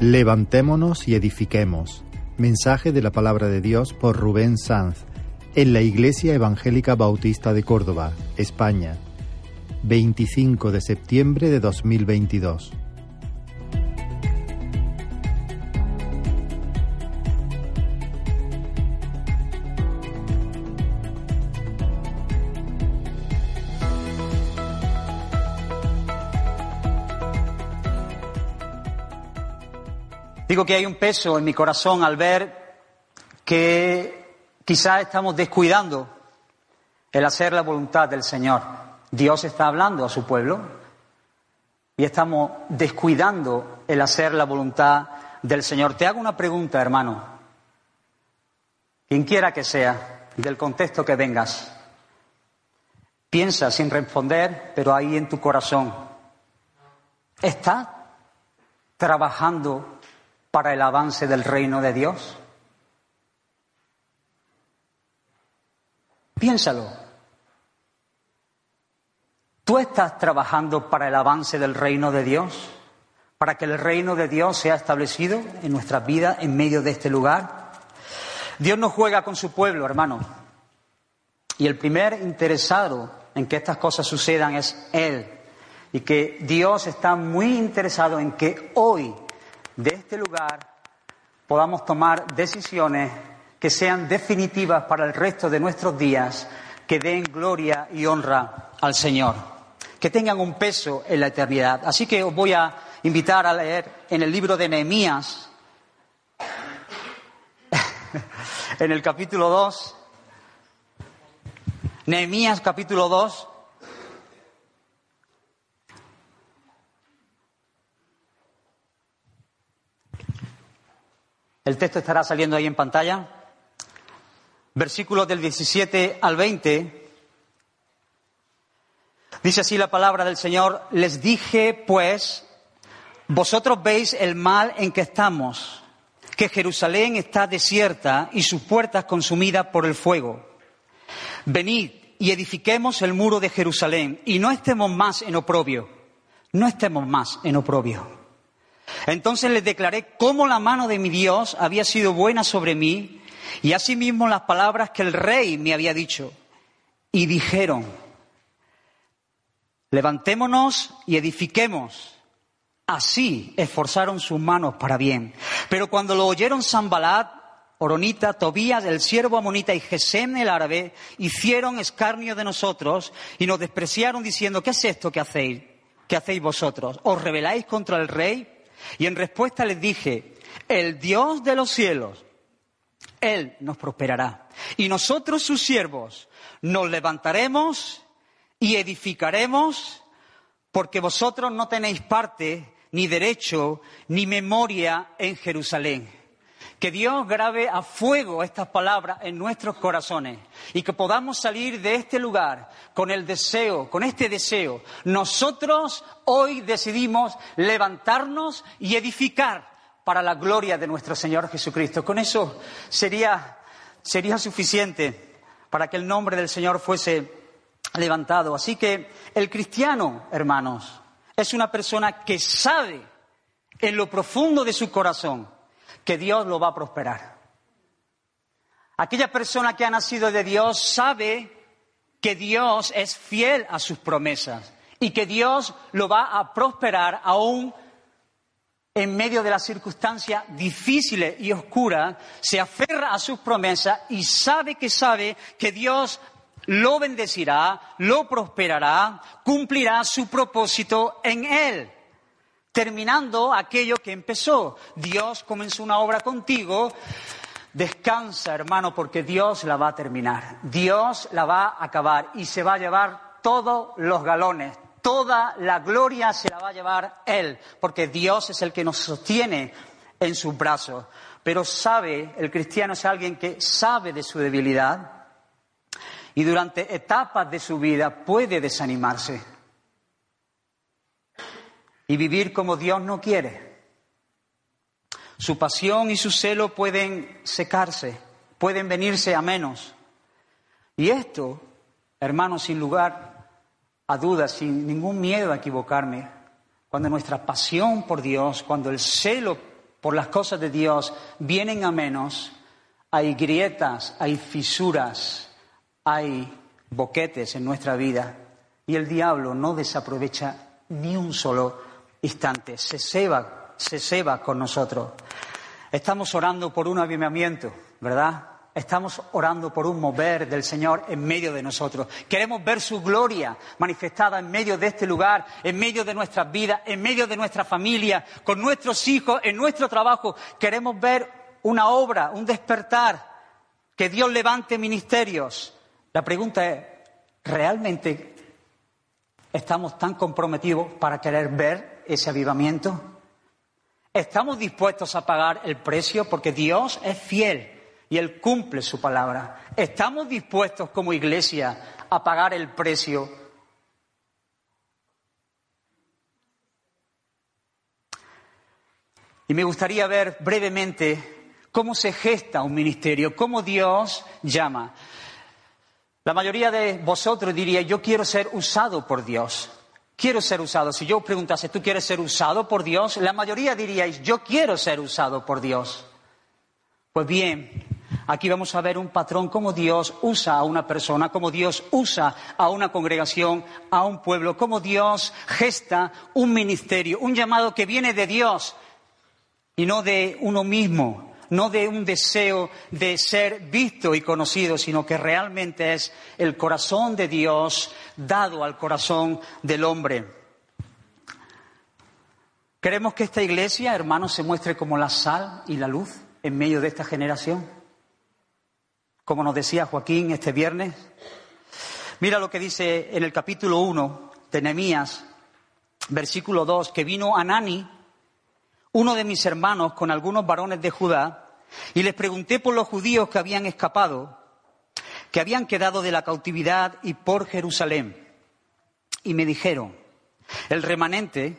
Levantémonos y edifiquemos. Mensaje de la palabra de Dios por Rubén Sanz en la Iglesia Evangélica Bautista de Córdoba, España, 25 de septiembre de 2022. Digo que hay un peso en mi corazón al ver que quizás estamos descuidando el hacer la voluntad del Señor. Dios está hablando a su pueblo y estamos descuidando el hacer la voluntad del Señor. Te hago una pregunta, hermano. Quien quiera que sea, del contexto que vengas. Piensa sin responder, pero ahí en tu corazón. ¿Estás trabajando para el avance del reino de Dios? Piénsalo. ¿Tú estás trabajando para el avance del reino de Dios? ¿Para que el reino de Dios sea establecido en nuestras vidas, en medio de este lugar? Dios no juega con su pueblo, hermano. Y el primer interesado en que estas cosas sucedan es Él. Y que Dios está muy interesado en que hoy de este lugar podamos tomar decisiones que sean definitivas para el resto de nuestros días, que den gloria y honra al Señor, que tengan un peso en la eternidad. Así que os voy a invitar a leer en el libro de Nehemías, en el capítulo 2, Nehemías capítulo 2, El texto estará saliendo ahí en pantalla. Versículos del 17 al 20. Dice así la palabra del Señor. Les dije, pues, vosotros veis el mal en que estamos, que Jerusalén está desierta y sus puertas consumidas por el fuego. Venid y edifiquemos el muro de Jerusalén y no estemos más en oprobio. No estemos más en oprobio. Entonces les declaré cómo la mano de mi Dios había sido buena sobre mí y asimismo las palabras que el rey me había dicho. Y dijeron, levantémonos y edifiquemos. Así esforzaron sus manos para bien. Pero cuando lo oyeron Zambalat, Oronita, Tobías, el siervo amonita y Gesem el árabe, hicieron escarnio de nosotros y nos despreciaron diciendo, ¿qué es esto que hacéis? ¿Qué hacéis vosotros? ¿Os rebeláis contra el rey? Y en respuesta les dije, el Dios de los cielos, Él nos prosperará. Y nosotros, sus siervos, nos levantaremos y edificaremos, porque vosotros no tenéis parte, ni derecho, ni memoria en Jerusalén. Que Dios grabe a fuego estas palabras en nuestros corazones y que podamos salir de este lugar con el deseo, con este deseo. Nosotros hoy decidimos levantarnos y edificar para la gloria de nuestro Señor Jesucristo. Con eso sería, sería suficiente para que el nombre del Señor fuese levantado. Así que el cristiano, hermanos, es una persona que sabe en lo profundo de su corazón que Dios lo va a prosperar. Aquella persona que ha nacido de Dios sabe que Dios es fiel a sus promesas y que Dios lo va a prosperar aún en medio de las circunstancias difíciles y oscuras, se aferra a sus promesas y sabe que sabe que Dios lo bendecirá, lo prosperará, cumplirá su propósito en él terminando aquello que empezó. Dios comenzó una obra contigo. Descansa, hermano, porque Dios la va a terminar. Dios la va a acabar y se va a llevar todos los galones. Toda la gloria se la va a llevar Él, porque Dios es el que nos sostiene en sus brazos. Pero sabe, el cristiano es alguien que sabe de su debilidad y durante etapas de su vida puede desanimarse y vivir como Dios no quiere. Su pasión y su celo pueden secarse, pueden venirse a menos. Y esto, hermanos, sin lugar a dudas, sin ningún miedo a equivocarme, cuando nuestra pasión por Dios, cuando el celo por las cosas de Dios vienen a menos, hay grietas, hay fisuras, hay boquetes en nuestra vida y el diablo no desaprovecha ni un solo instante, se ceba, se ceba con nosotros. Estamos orando por un avivamiento, ¿verdad? Estamos orando por un mover del Señor en medio de nosotros. Queremos ver su gloria manifestada en medio de este lugar, en medio de nuestras vidas, en medio de nuestra familia, con nuestros hijos, en nuestro trabajo. Queremos ver una obra, un despertar, que Dios levante ministerios. La pregunta es, ¿realmente estamos tan comprometidos para querer ver ese avivamiento? ¿Estamos dispuestos a pagar el precio? Porque Dios es fiel y Él cumple su palabra. ¿Estamos dispuestos como iglesia a pagar el precio? Y me gustaría ver brevemente cómo se gesta un ministerio, cómo Dios llama. La mayoría de vosotros diría, yo quiero ser usado por Dios. Quiero ser usado. Si yo preguntase, ¿tú quieres ser usado por Dios? La mayoría diríais, yo quiero ser usado por Dios. Pues bien, Aquí vamos a ver un patrón, cómo Dios usa a una persona, cómo Dios usa a una congregación, a un pueblo, cómo Dios gesta un ministerio, un llamado que viene de Dios y no de uno mismo, no de un deseo de ser visto y conocido, sino que realmente es el corazón de Dios dado al corazón del hombre. Queremos que esta iglesia, hermanos, se muestre como la sal y la luz en medio de esta generación como nos decía Joaquín este viernes. Mira lo que dice en el capítulo 1 de Nehemías, versículo 2, que vino Anani, uno de mis hermanos, con algunos varones de Judá, y les pregunté por los judíos que habían escapado, que habían quedado de la cautividad y por Jerusalén. Y me dijeron, el remanente,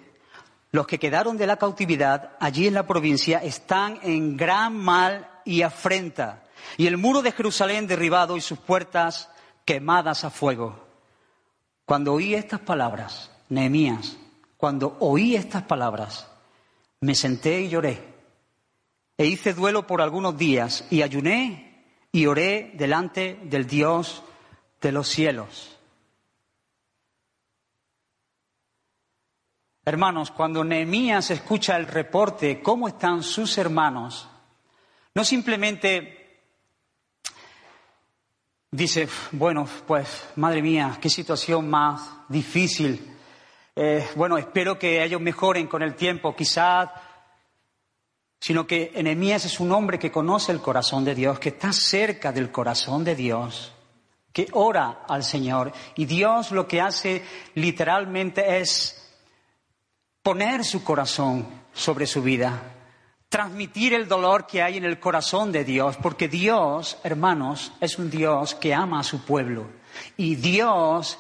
los que quedaron de la cautividad allí en la provincia, están en gran mal y afrenta y el muro de Jerusalén derribado y sus puertas quemadas a fuego. Cuando oí estas palabras, Nehemías, cuando oí estas palabras, me senté y lloré. E hice duelo por algunos días y ayuné y oré delante del Dios de los cielos. Hermanos, cuando Nehemías escucha el reporte, cómo están sus hermanos, no simplemente dice, bueno, pues madre mía, qué situación más difícil. Eh, bueno, espero que ellos mejoren con el tiempo, quizás, sino que Enemías es un hombre que conoce el corazón de Dios, que está cerca del corazón de Dios, que ora al Señor. Y Dios lo que hace literalmente es poner su corazón sobre su vida transmitir el dolor que hay en el corazón de Dios, porque Dios, hermanos, es un Dios que ama a su pueblo. Y Dios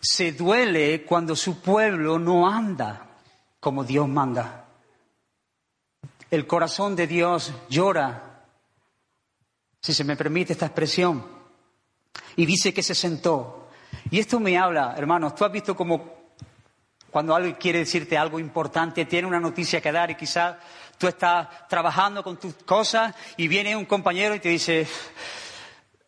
se duele cuando su pueblo no anda como Dios manda. El corazón de Dios llora, si se me permite esta expresión, y dice que se sentó. Y esto me habla, hermanos, tú has visto como cuando alguien quiere decirte algo importante, tiene una noticia que dar y quizás Tú estás trabajando con tus cosas y viene un compañero y te dice,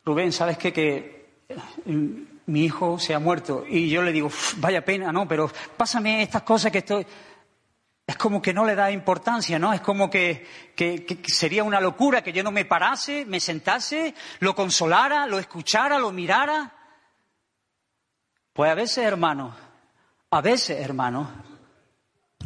Rubén, ¿sabes qué? Que mm, mi hijo se ha muerto. Y yo le digo, vaya pena, no, pero pásame estas cosas que estoy... Es como que no le da importancia, ¿no? Es como que, que, sería una locura que yo no me parase, me sentase, lo consolara, lo escuchara, lo mirara. Pues a veces, hermano, a veces, hermano,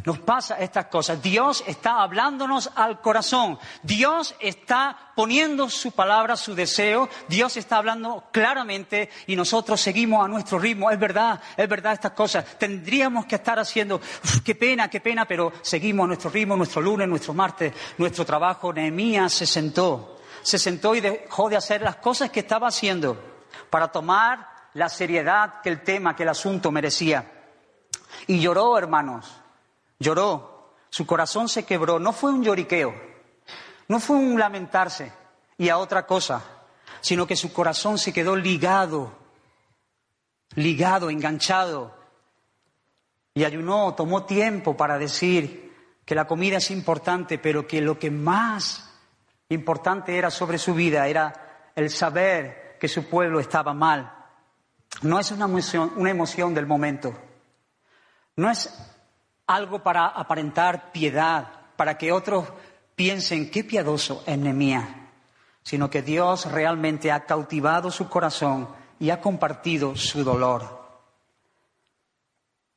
nos pasa estas cosas. Dios está hablándonos al corazón. Dios está poniendo su palabra, su deseo. Dios está hablando claramente y nosotros seguimos a nuestro ritmo. Es verdad, es verdad estas cosas. Tendríamos que estar haciendo, qué pena, qué pena, pero seguimos a nuestro ritmo, nuestro lunes, nuestro martes, nuestro trabajo. Nehemías se sentó, se sentó y dejó de hacer las cosas que estaba haciendo para tomar la seriedad que el tema, que el asunto merecía. Y lloró, hermanos Lloró, su corazón se quebró, no fue un lloriqueo, no fue un lamentarse y a otra cosa, sino que su corazón se quedó ligado, ligado, enganchado. Y ayunó, tomó tiempo para decir, que la comida es importante, pero que lo que más importante era sobre su vida era el saber que su pueblo estaba mal. No es una emoción, una emoción del momento. No es algo para aparentar piedad, para que otros piensen qué piadoso es Nehemías, sino que Dios realmente ha cautivado su corazón y ha compartido su dolor.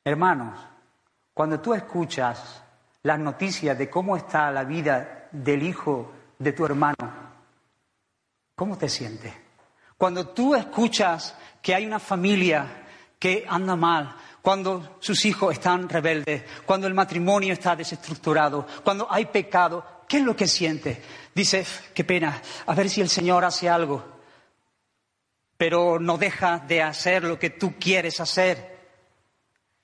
Hermanos, cuando tú escuchas las noticias de cómo está la vida del hijo de tu hermano, ¿cómo te sientes? Cuando tú escuchas que hay una familia que anda mal, cuando sus hijos están rebeldes, cuando el matrimonio está desestructurado, cuando hay pecado, ¿qué es lo que sientes? Dices, qué pena, a ver si el Señor hace algo, pero no deja de hacer lo que tú quieres hacer.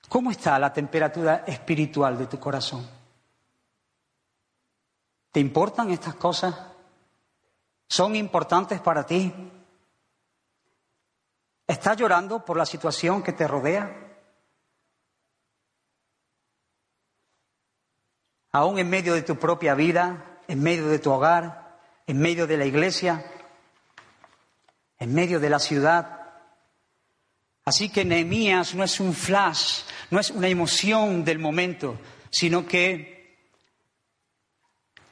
¿Cómo está la temperatura espiritual de tu corazón? ¿Te importan estas cosas? ¿Son importantes para ti? ¿Estás llorando por la situación que te rodea? Aún en medio de tu propia vida, en medio de tu hogar, en medio de la iglesia, en medio de la ciudad. Así que Nehemías no es un flash, no es una emoción del momento, sino que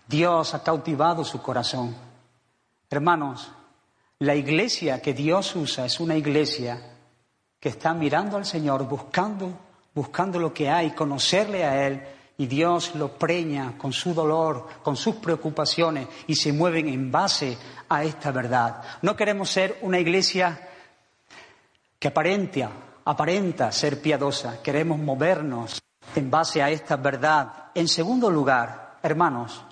Dios ha cautivado su corazón. Hermanos, la iglesia que Dios usa es una iglesia que está mirando al Señor, buscando, buscando lo que hay, conocerle a Él, y Dios lo preña con su dolor, con sus preocupaciones, y se mueven en base a esta verdad. No queremos ser una iglesia que aparenta, aparenta ser piadosa, queremos movernos en base a esta verdad. En segundo lugar, hermanos,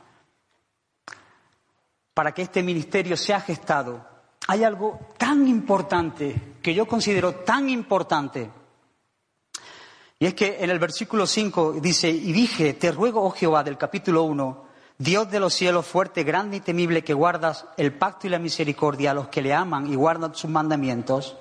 para que este ministerio sea gestado, hay algo tan importante que yo considero tan importante. Y es que en el versículo 5 dice, y dije, te ruego, oh Jehová, del capítulo 1, Dios de los cielos, fuerte, grande y temible, que guardas el pacto y la misericordia a los que le aman y guardan sus mandamientos,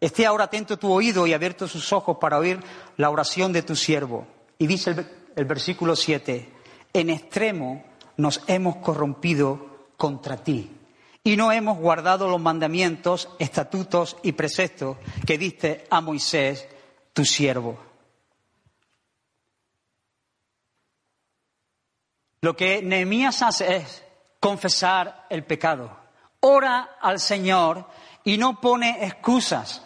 esté ahora atento tu oído y abierto sus ojos para oír la oración de tu siervo. Y dice el, el versículo 7, en extremo nos hemos corrompido contra ti y no hemos guardado los mandamientos, estatutos y preceptos que diste a Moisés, tu siervo. Lo que Nehemías hace es confesar el pecado. Ora al Señor y no pone excusas.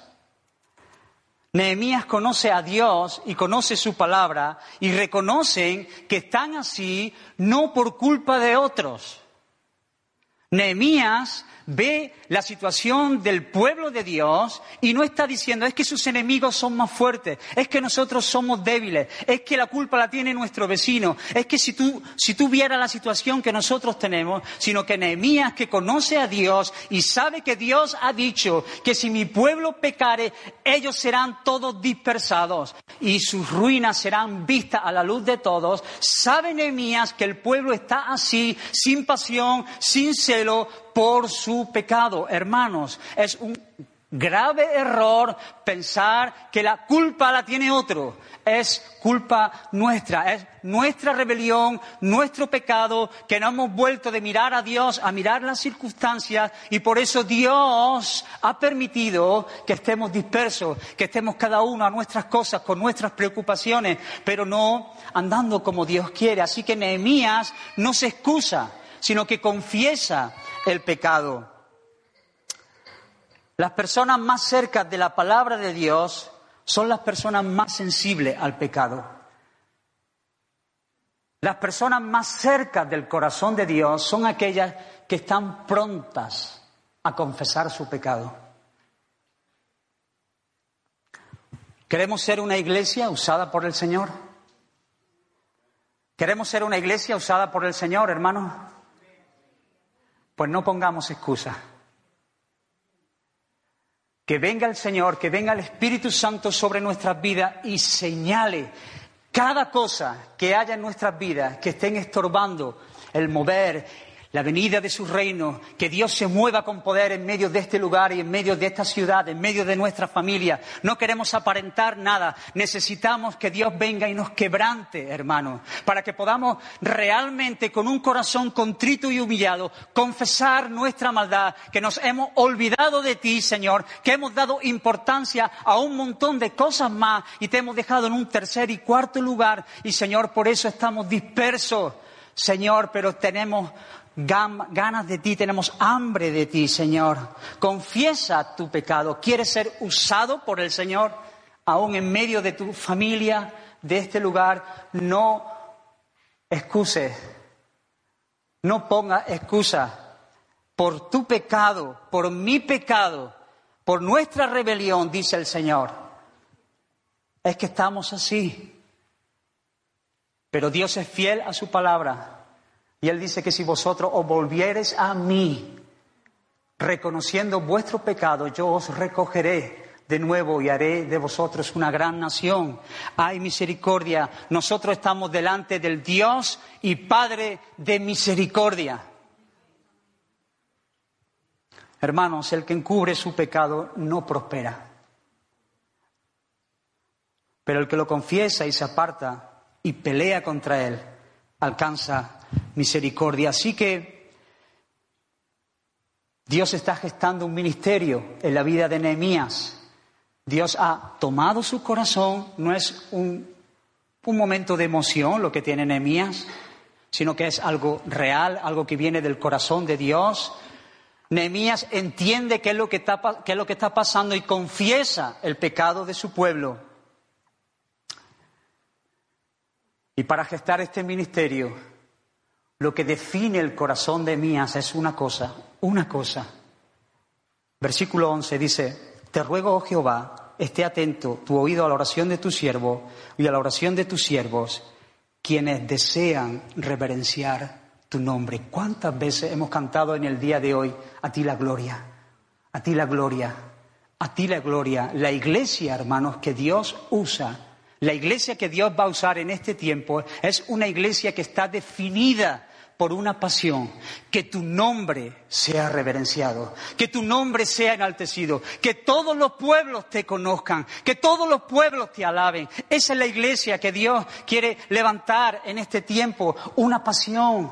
Nehemías conoce a Dios y conoce su palabra y reconocen que están así no por culpa de otros Nehemías ve la situación del pueblo de Dios y no está diciendo es que sus enemigos son más fuertes, es que nosotros somos débiles, es que la culpa la tiene nuestro vecino, es que si tú, si tú vieras la situación que nosotros tenemos, sino que Nehemías que conoce a Dios y sabe que Dios ha dicho que si mi pueblo pecare, ellos serán todos dispersados y sus ruinas serán vistas a la luz de todos, sabe Nehemías que el pueblo está así, sin pasión, sin celo, por su pecado. Hermanos, es un grave error pensar que la culpa la tiene otro. Es culpa nuestra, es nuestra rebelión, nuestro pecado, que no hemos vuelto de mirar a Dios a mirar las circunstancias y por eso Dios ha permitido que estemos dispersos, que estemos cada uno a nuestras cosas, con nuestras preocupaciones, pero no andando como Dios quiere. Así que Nehemías no se excusa, sino que confiesa el pecado. Las personas más cerca de la palabra de Dios son las personas más sensibles al pecado. Las personas más cerca del corazón de Dios son aquellas que están prontas a confesar su pecado. ¿Queremos ser una iglesia usada por el Señor? ¿Queremos ser una iglesia usada por el Señor, hermanos? Pues no pongamos excusa. Que venga el Señor, que venga el Espíritu Santo sobre nuestras vidas y señale cada cosa que haya en nuestras vidas que estén estorbando el mover, la venida de su reino, que Dios se mueva con poder en medio de este lugar y en medio de esta ciudad, en medio de nuestra familia. No queremos aparentar nada, necesitamos que Dios venga y nos quebrante, hermano, para que podamos realmente con un corazón contrito y humillado confesar nuestra maldad, que nos hemos olvidado de ti, Señor, que hemos dado importancia a un montón de cosas más y te hemos dejado en un tercer y cuarto lugar y, Señor, por eso estamos dispersos. Señor, pero tenemos ganas de ti, tenemos hambre de ti, Señor. Confiesa tu pecado. ¿Quieres ser usado por el Señor aún en medio de tu familia, de este lugar? No excuses, no ponga excusa por tu pecado, por mi pecado, por nuestra rebelión, dice el Señor. Es que estamos así. Pero Dios es fiel a su palabra. Y Él dice que si vosotros os volviereis a mí, reconociendo vuestro pecado, yo os recogeré de nuevo y haré de vosotros una gran nación. Hay misericordia. Nosotros estamos delante del Dios y Padre de misericordia. Hermanos, el que encubre su pecado no prospera. Pero el que lo confiesa y se aparta y pelea contra él, alcanza misericordia. Así que Dios está gestando un ministerio en la vida de Nehemías. Dios ha tomado su corazón, no es un, un momento de emoción lo que tiene Nehemías, sino que es algo real, algo que viene del corazón de Dios. Nehemías entiende qué es, lo que está, qué es lo que está pasando y confiesa el pecado de su pueblo. Y para gestar este ministerio, lo que define el corazón de Mías es una cosa, una cosa. Versículo 11 dice, te ruego, oh Jehová, esté atento tu oído a la oración de tu siervo y a la oración de tus siervos, quienes desean reverenciar tu nombre. ¿Cuántas veces hemos cantado en el día de hoy a ti la gloria, a ti la gloria, a ti la gloria? La iglesia, hermanos, que Dios usa, la iglesia que Dios va a usar en este tiempo es una iglesia que está definida por una pasión, que tu nombre sea reverenciado, que tu nombre sea enaltecido, que todos los pueblos te conozcan, que todos los pueblos te alaben. Esa es la iglesia que Dios quiere levantar en este tiempo, una pasión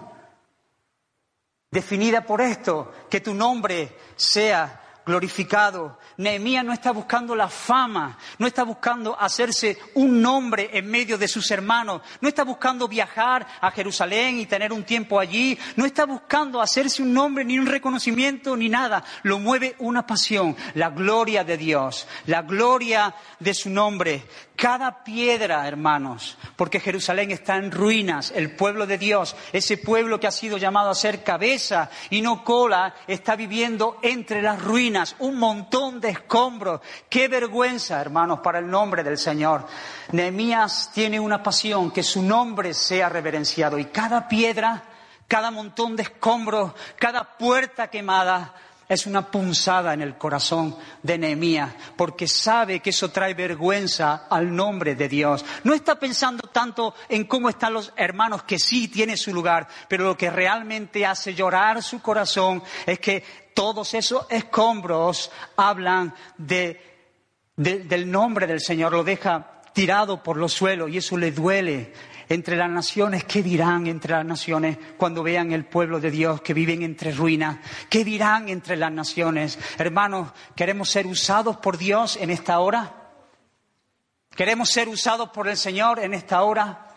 definida por esto, que tu nombre sea glorificado. Nehemías no está buscando la fama, no está buscando hacerse un nombre en medio de sus hermanos, no está buscando viajar a Jerusalén y tener un tiempo allí, no está buscando hacerse un nombre ni un reconocimiento ni nada. Lo mueve una pasión, la gloria de Dios, la gloria de su nombre. Cada piedra, hermanos, porque Jerusalén está en ruinas, el pueblo de Dios, ese pueblo que ha sido llamado a ser cabeza y no cola, está viviendo entre las ruinas, un montón de escombros. Qué vergüenza, hermanos, para el nombre del Señor. Nehemías tiene una pasión, que su nombre sea reverenciado y cada piedra, cada montón de escombros, cada puerta quemada, es una punzada en el corazón de Nehemías, porque sabe que eso trae vergüenza al nombre de Dios. No está pensando tanto en cómo están los hermanos, que sí tiene su lugar, pero lo que realmente hace llorar su corazón es que todos esos escombros hablan de, del nombre del Señor, lo deja tirado por los suelos y eso le duele entre las naciones, ¿qué dirán entre las naciones cuando vean el pueblo de Dios que viven entre ruinas? ¿Qué dirán entre las naciones? Hermanos, ¿queremos ser usados por Dios en esta hora? ¿Queremos ser usados por el Señor en esta hora?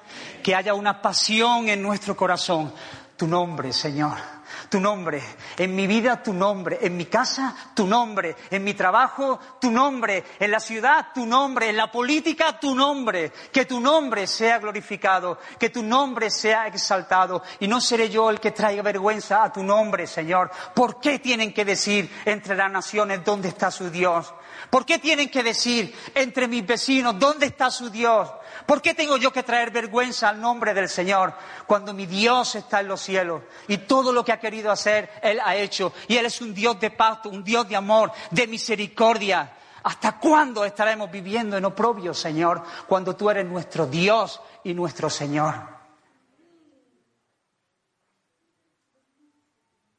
Que haya una pasión en nuestro corazón. Tu nombre, Señor tu nombre, en mi vida tu nombre, en mi casa tu nombre, en mi trabajo tu nombre, en la ciudad tu nombre, en la política tu nombre, que tu nombre sea glorificado, que tu nombre sea exaltado. Y no seré yo el que traiga vergüenza a tu nombre, Señor. ¿Por qué tienen que decir entre las naciones dónde está su Dios? ¿Por qué tienen que decir entre mis vecinos dónde está su Dios? ¿Por qué tengo yo que traer vergüenza al nombre del Señor cuando mi Dios está en los cielos y todo lo que ha querido hacer, Él ha hecho? Y Él es un Dios de pacto, un Dios de amor, de misericordia. ¿Hasta cuándo estaremos viviendo en oprobio, Señor, cuando tú eres nuestro Dios y nuestro Señor?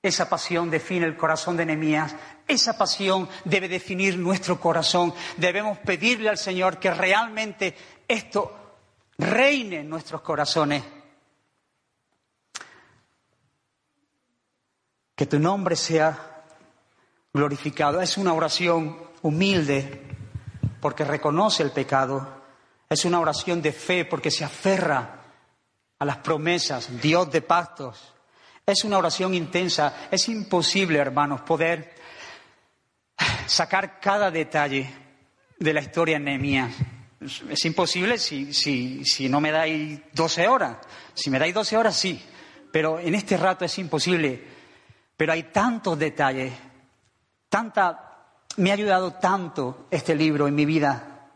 Esa pasión define el corazón de Nehemías. Esa pasión debe definir nuestro corazón. Debemos pedirle al Señor que realmente esto reine en nuestros corazones. Que tu nombre sea glorificado. Es una oración humilde porque reconoce el pecado. Es una oración de fe porque se aferra a las promesas, Dios de pactos. Es una oración intensa. Es imposible, hermanos, poder sacar cada detalle de la historia en Nehemías. Es imposible si, si, si no me dais 12 horas. Si me dais 12 horas, sí. Pero en este rato es imposible. Pero hay tantos detalles, tanta. Me ha ayudado tanto este libro en mi vida.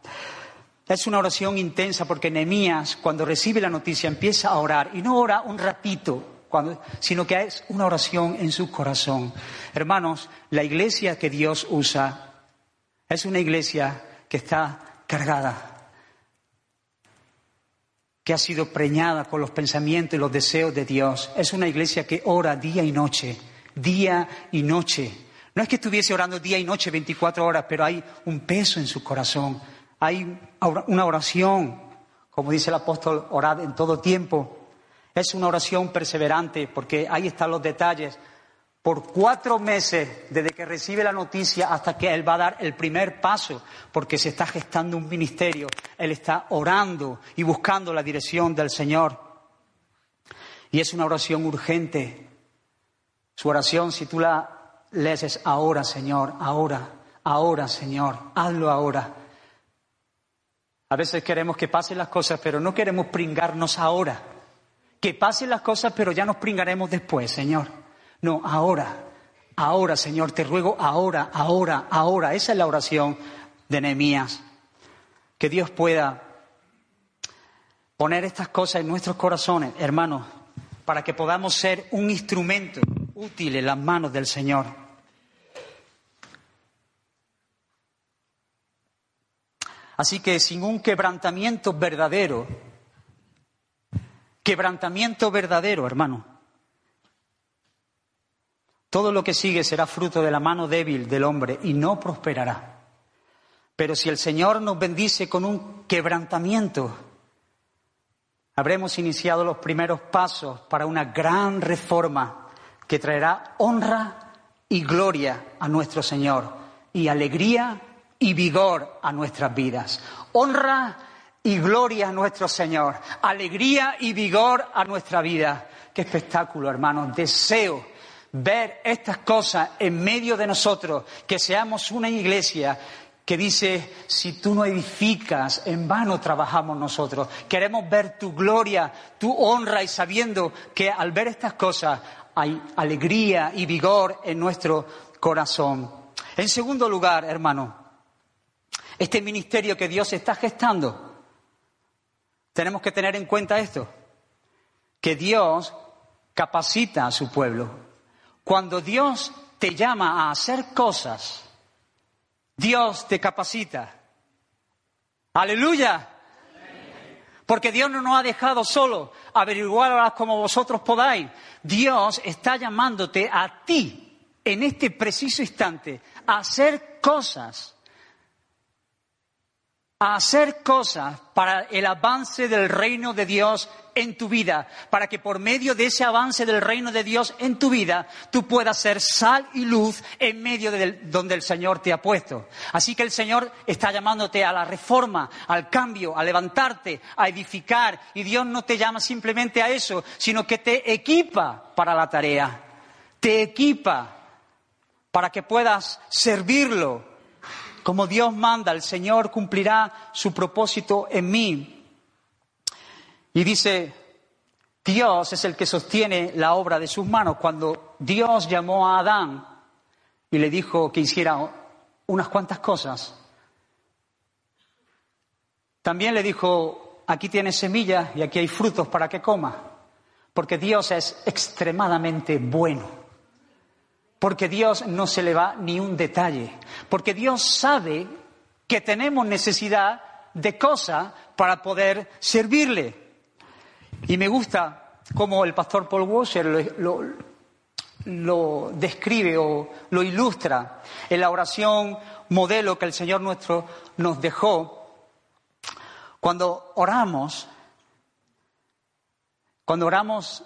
Es una oración intensa porque Nehemías, cuando recibe la noticia, empieza a orar. Y no ora un ratito, sino que es una oración en su corazón. Hermanos, la iglesia que Dios usa es una iglesia que está cargada que ha sido preñada con los pensamientos y los deseos de Dios. Es una iglesia que ora día y noche, día y noche. No es que estuviese orando día y noche 24 horas, pero hay un peso en su corazón. Hay una oración, como dice el apóstol, orad en todo tiempo. Es una oración perseverante, porque ahí están los detalles por cuatro meses desde que recibe la noticia hasta que él va a dar el primer paso, porque se está gestando un ministerio, él está orando y buscando la dirección del Señor. Y es una oración urgente. Su oración, si tú la lees, es ahora, Señor, ahora, ahora, Señor, hazlo ahora. A veces queremos que pasen las cosas, pero no queremos pringarnos ahora. Que pasen las cosas, pero ya nos pringaremos después, Señor. No, ahora, ahora, Señor, te ruego ahora, ahora, ahora. Esa es la oración de Nehemías. Que Dios pueda poner estas cosas en nuestros corazones, hermanos, para que podamos ser un instrumento útil en las manos del Señor. Así que sin un quebrantamiento verdadero, quebrantamiento verdadero, hermano, todo lo que sigue será fruto de la mano débil del hombre y no prosperará. Pero si el Señor nos bendice con un quebrantamiento, habremos iniciado los primeros pasos para una gran reforma que traerá honra y gloria a nuestro Señor y alegría y vigor a nuestras vidas. Honra y gloria a nuestro Señor, alegría y vigor a nuestra vida. Qué espectáculo, hermanos. Deseo ver estas cosas en medio de nosotros, que seamos una iglesia que dice, si tú no edificas, en vano trabajamos nosotros. Queremos ver tu gloria, tu honra y sabiendo que al ver estas cosas hay alegría y vigor en nuestro corazón. En segundo lugar, hermano, este ministerio que Dios está gestando, tenemos que tener en cuenta esto, que Dios capacita a su pueblo. Cuando Dios te llama a hacer cosas, Dios te capacita. Aleluya. Porque Dios no nos ha dejado solo averiguarlas como vosotros podáis. Dios está llamándote a ti en este preciso instante a hacer cosas hacer cosas para el avance del reino de Dios en tu vida, para que por medio de ese avance del reino de Dios en tu vida, tú puedas ser sal y luz en medio de donde el Señor te ha puesto. Así que el Señor está llamándote a la reforma, al cambio, a levantarte, a edificar, y Dios no te llama simplemente a eso, sino que te equipa para la tarea, te equipa para que puedas servirlo, como Dios manda, el Señor cumplirá su propósito en mí. Y dice, Dios es el que sostiene la obra de sus manos. Cuando Dios llamó a Adán y le dijo que hiciera unas cuantas cosas, también le dijo, aquí tienes semillas y aquí hay frutos para que coma, porque Dios es extremadamente bueno porque Dios no se le va ni un detalle, porque Dios sabe que tenemos necesidad de cosas para poder servirle. Y me gusta como el pastor Paul Washer lo, lo describe o lo ilustra en la oración modelo que el Señor nuestro nos dejó. Cuando oramos, cuando oramos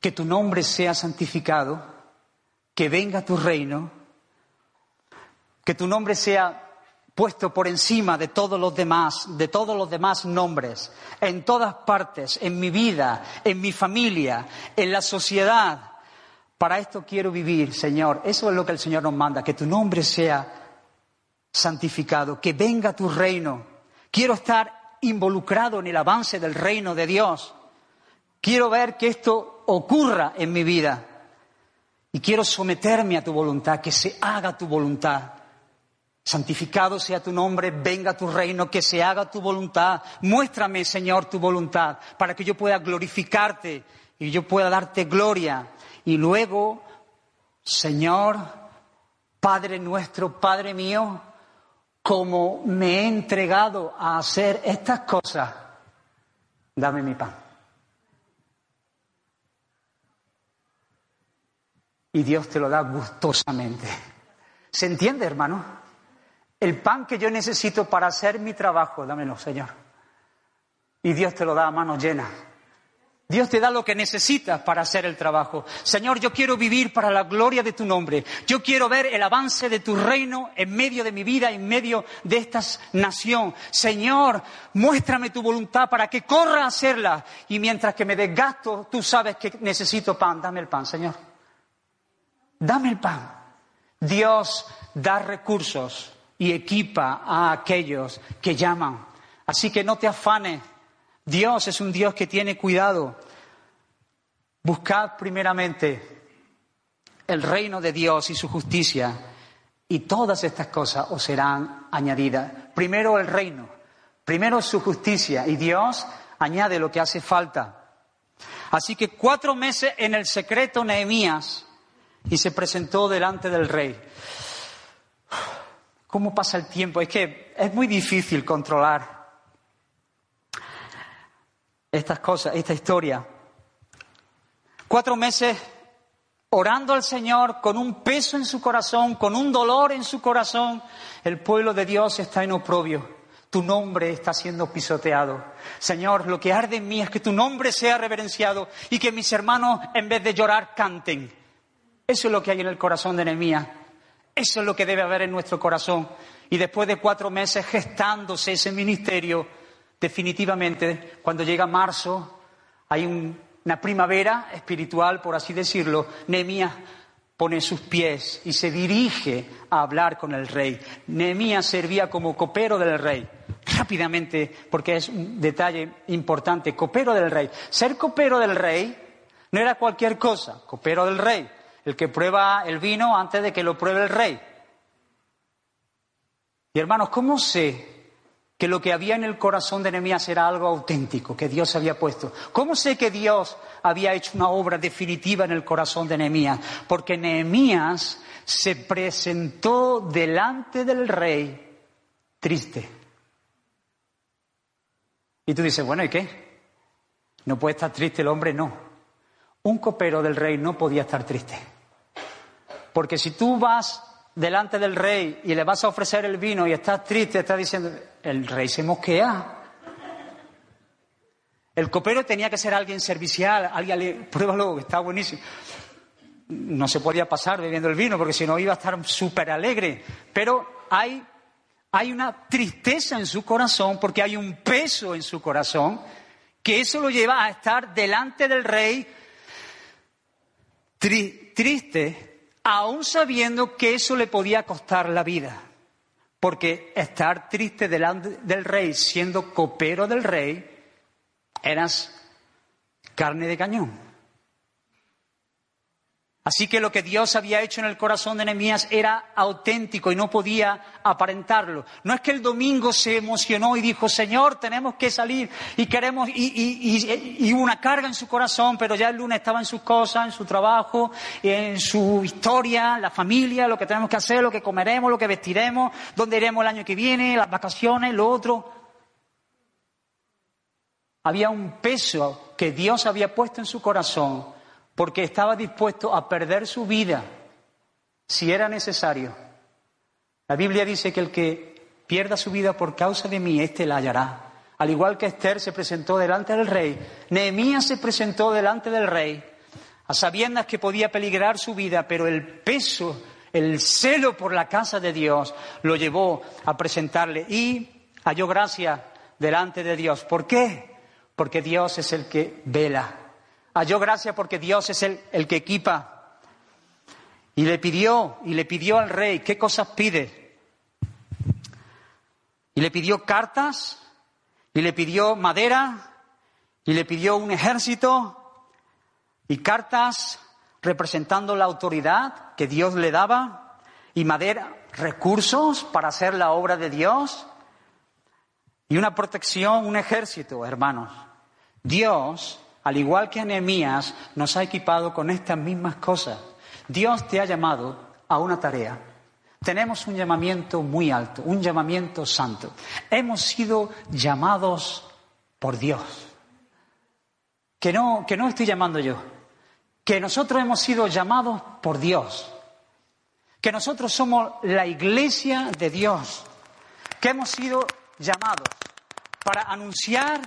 que tu nombre sea santificado, que venga tu reino, que tu nombre sea puesto por encima de todos los demás, de todos los demás nombres, en todas partes, en mi vida, en mi familia, en la sociedad. Para esto quiero vivir, Señor. Eso es lo que el Señor nos manda, que tu nombre sea santificado, que venga tu reino. Quiero estar involucrado en el avance del reino de Dios. Quiero ver que esto ocurra en mi vida. Y quiero someterme a tu voluntad, que se haga tu voluntad. Santificado sea tu nombre, venga tu reino, que se haga tu voluntad. Muéstrame, Señor, tu voluntad, para que yo pueda glorificarte y yo pueda darte gloria. Y luego, Señor, Padre nuestro, Padre mío, como me he entregado a hacer estas cosas, dame mi pan. Y Dios te lo da gustosamente. ¿Se entiende, hermano? El pan que yo necesito para hacer mi trabajo, dámelo, Señor. Y Dios te lo da a mano llena. Dios te da lo que necesitas para hacer el trabajo. Señor, yo quiero vivir para la gloria de tu nombre. Yo quiero ver el avance de tu reino en medio de mi vida, en medio de esta nación. Señor, muéstrame tu voluntad para que corra a hacerla. Y mientras que me desgasto, tú sabes que necesito pan. Dame el pan, Señor. Dame el pan. Dios da recursos y equipa a aquellos que llaman. Así que no te afanes Dios es un Dios que tiene cuidado. Buscad primeramente el reino de Dios y su justicia y todas estas cosas os serán añadidas. Primero el reino, primero su justicia y Dios añade lo que hace falta. Así que cuatro meses en el secreto Nehemías y se presentó delante del rey. ¿Cómo pasa el tiempo? Es que es muy difícil controlar estas cosas, esta historia. Cuatro meses orando al Señor con un peso en su corazón, con un dolor en su corazón. El pueblo de Dios está en oprobio. Tu nombre está siendo pisoteado. Señor, lo que arde en mí es que tu nombre sea reverenciado y que mis hermanos, en vez de llorar, canten. Eso es lo que hay en el corazón de Nehemías. Eso es lo que debe haber en nuestro corazón. Y después de cuatro meses gestándose ese ministerio, definitivamente, cuando llega marzo, hay una primavera espiritual, por así decirlo, Nehemías pone sus pies y se dirige a hablar con el rey. Nehemías servía como copero del rey. Rápidamente, porque es un detalle importante, copero del rey. Ser copero del rey no era cualquier cosa, copero del rey, el que prueba el vino antes de que lo pruebe el rey. Y hermanos, ¿cómo sé que lo que había en el corazón de Nehemías era algo auténtico, que Dios había puesto. ¿Cómo sé que Dios había hecho una obra definitiva en el corazón de Nehemías? Porque Nehemías se presentó delante del rey triste. Y tú dices, bueno, ¿y qué? ¿No puede estar triste el hombre? No. Un copero del rey no podía estar triste. Porque si tú vas delante del rey y le vas a ofrecer el vino y estás triste, estás diciendo, el rey se mosquea. El copero tenía que ser alguien servicial, alguien le, pruébalo, está buenísimo. No se podía pasar bebiendo el vino porque si no iba a estar súper alegre. Pero hay, hay una tristeza en su corazón porque hay un peso en su corazón que eso lo lleva a estar delante del rey triste aún sabiendo que eso le podía costar la vida. Porque estar triste delante del rey, siendo copero del rey, eras carne de cañón. Así que lo que Dios había hecho en el corazón de Nehemías era auténtico y no podía aparentarlo. No es que el domingo se emocionó y dijo, Señor, tenemos que salir y queremos, y, y, una carga en su corazón, pero ya el lunes estaba en sus cosas, en su trabajo, en su historia, la familia, lo que tenemos que hacer, lo que comeremos, lo que vestiremos, dónde iremos el año que viene, las vacaciones, lo otro. Había un peso que Dios había puesto en su corazón porque estaba dispuesto a perder su vida si era necesario. La Biblia dice que el que pierda su vida por causa de mí, éste la hallará. Al igual que Esther se presentó delante del rey, Nehemías se presentó delante del rey, a sabiendas que podía peligrar su vida, pero el peso, el celo por la casa de Dios lo llevó a presentarle y halló gracia delante de Dios. ¿Por qué? Porque Dios es el que vela. Halló gracia porque Dios es el, el que equipa. Y le pidió, y le pidió al rey, ¿qué cosas pide? Y le pidió cartas, y le pidió madera, y le pidió un ejército, y cartas representando la autoridad que Dios le daba, y madera, recursos para hacer la obra de Dios, y una protección, un ejército, hermanos. Dios, al igual que a Nehemías, nos ha equipado con estas mismas cosas. Dios te ha llamado a una tarea tenemos un llamamiento muy alto, un llamamiento santo. Hemos sido llamados por Dios. Que no, que no estoy llamando yo. Que nosotros hemos sido llamados por Dios. Que nosotros somos la iglesia de Dios. Que hemos sido llamados para anunciar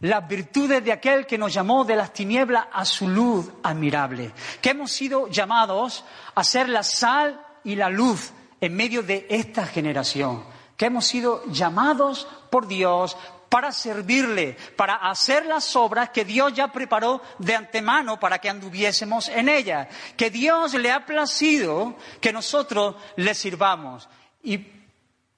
las virtudes de aquel que nos llamó de las tinieblas a su luz admirable. Que hemos sido llamados a ser la sal y la luz en medio de esta generación, que hemos sido llamados por Dios para servirle, para hacer las obras que Dios ya preparó de antemano para que anduviésemos en ellas, que Dios le ha placido que nosotros le sirvamos. Y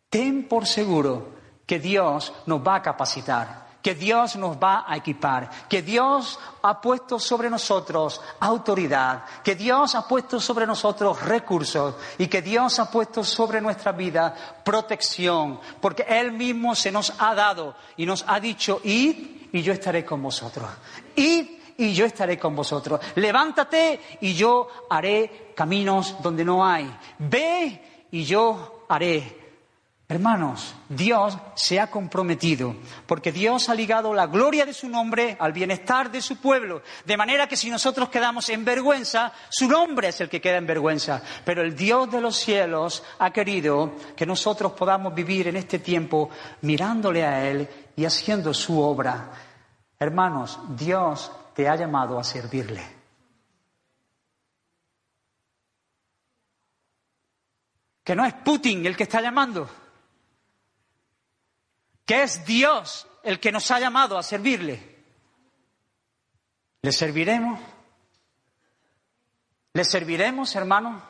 ten por seguro que Dios nos va a capacitar que Dios nos va a equipar, que Dios ha puesto sobre nosotros autoridad, que Dios ha puesto sobre nosotros recursos y que Dios ha puesto sobre nuestra vida protección, porque Él mismo se nos ha dado y nos ha dicho, id y yo estaré con vosotros. Id y yo estaré con vosotros. Levántate y yo haré caminos donde no hay. Ve y yo haré Hermanos, Dios se ha comprometido, porque Dios ha ligado la gloria de su nombre al bienestar de su pueblo, de manera que si nosotros quedamos en vergüenza, su nombre es el que queda en vergüenza. Pero el Dios de los cielos ha querido que nosotros podamos vivir en este tiempo mirándole a Él y haciendo su obra. Hermanos, Dios te ha llamado a servirle. Que no es Putin el que está llamando que es Dios el que nos ha llamado a servirle. ¿Le serviremos? ¿Le serviremos, hermano?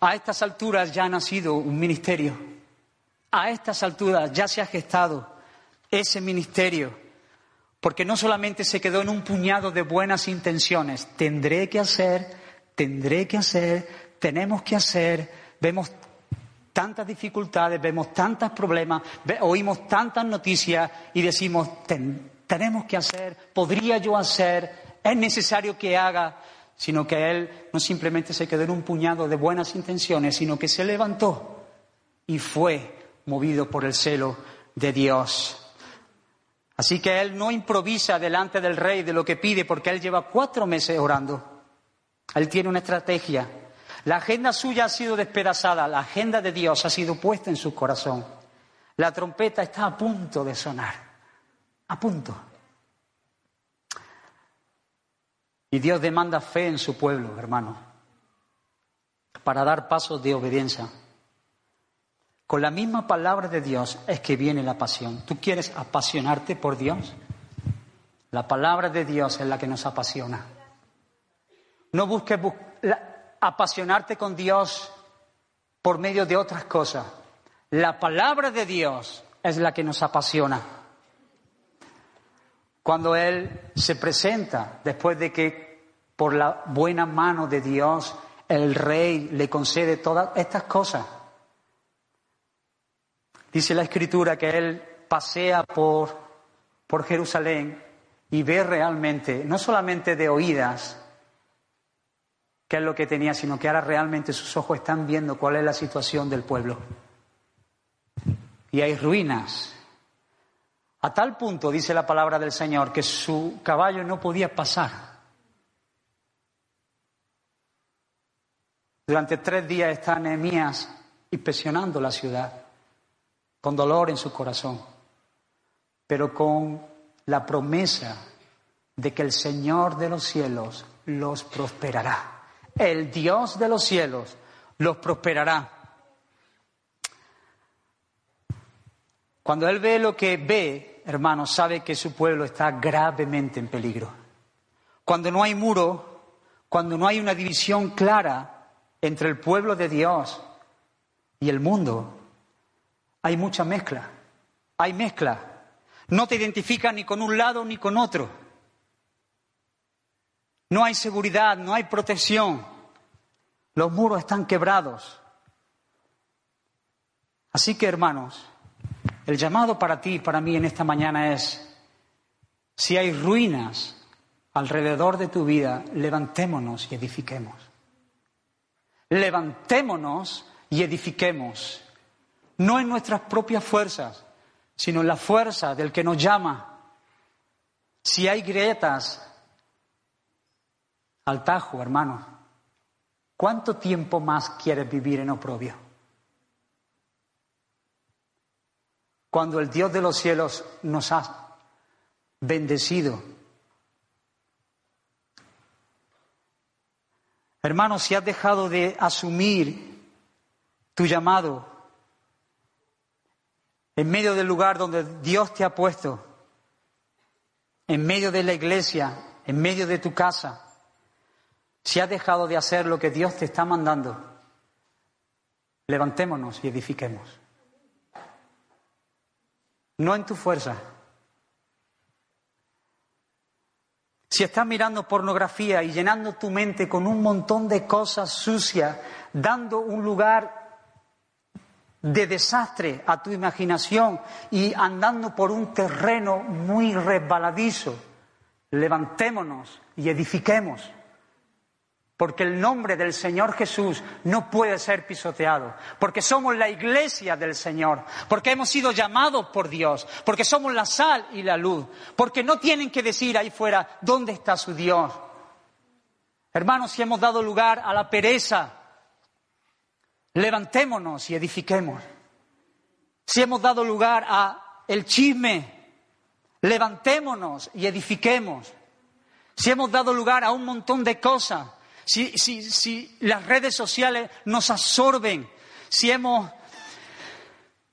A estas alturas ya ha nacido un ministerio. A estas alturas ya se ha gestado ese ministerio. Porque no solamente se quedó en un puñado de buenas intenciones. Tendré que hacer, tendré que hacer, tenemos que hacer. Vemos tantas dificultades, vemos tantos problemas, oímos tantas noticias y decimos, tenemos que hacer, podría yo hacer, es necesario que haga, sino que él no simplemente se quedó en un puñado de buenas intenciones, sino que se levantó y fue movido por el celo de Dios. Así que él no improvisa delante del rey de lo que pide, porque él lleva cuatro meses orando. Él tiene una estrategia. La agenda suya ha sido despedazada, la agenda de Dios ha sido puesta en su corazón. La trompeta está a punto de sonar, a punto. Y Dios demanda fe en su pueblo, hermano, para dar pasos de obediencia. Con la misma palabra de Dios es que viene la pasión. ¿Tú quieres apasionarte por Dios? La palabra de Dios es la que nos apasiona. No busques apasionarte con Dios por medio de otras cosas. La palabra de Dios es la que nos apasiona. Cuando Él se presenta, después de que por la buena mano de Dios el rey le concede todas estas cosas. Dice la escritura que Él pasea por, por Jerusalén y ve realmente, no solamente de oídas, qué es lo que tenía, sino que ahora realmente sus ojos están viendo cuál es la situación del pueblo. Y hay ruinas, A tal punto, dice la palabra del Señor, que su caballo no podía pasar. Durante tres días está Nehemías inspeccionando la ciudad, con dolor en su corazón, pero con la promesa de que el Señor de los cielos los prosperará. El Dios de los cielos los prosperará. Cuando Él ve lo que ve, hermano, sabe que su pueblo está gravemente en peligro. Cuando no hay muro, cuando no hay una división clara entre el pueblo de Dios y el mundo, hay mucha mezcla. Hay mezcla. No te identificas ni con un lado ni con otro. No hay seguridad, no hay protección. Los muros están quebrados. Así que, hermanos, el llamado para ti y para mí en esta mañana es, si hay ruinas alrededor de tu vida, levantémonos y edifiquemos. Levantémonos y edifiquemos, no en nuestras propias fuerzas, sino en la fuerza del que nos llama. Si hay grietas al tajo, hermano, ¿cuánto tiempo más quieres vivir en oprobio? Cuando el Dios de los cielos nos ha bendecido. Hermano, si has dejado de asumir tu llamado en medio del lugar donde Dios te ha puesto, en medio de la iglesia, en medio de tu casa, si has dejado de hacer lo que Dios te está mandando, levantémonos y edifiquemos. No en tu fuerza. Si estás mirando pornografía y llenando tu mente con un montón de cosas sucias, dando un lugar de desastre a tu imaginación y andando por un terreno muy resbaladizo, levantémonos y edifiquemos. Porque el nombre del Señor Jesús no puede ser pisoteado. Porque somos la iglesia del Señor. Porque hemos sido llamados por Dios. Porque somos la sal y la luz. Porque no tienen que decir ahí fuera, ¿dónde está su Dios? Hermanos, si hemos dado lugar a la pereza, levantémonos y edifiquemos. Si hemos dado lugar a el chisme, levantémonos y edifiquemos. Si hemos dado lugar a un montón de cosas, si, las redes sociales nos absorben, si hemos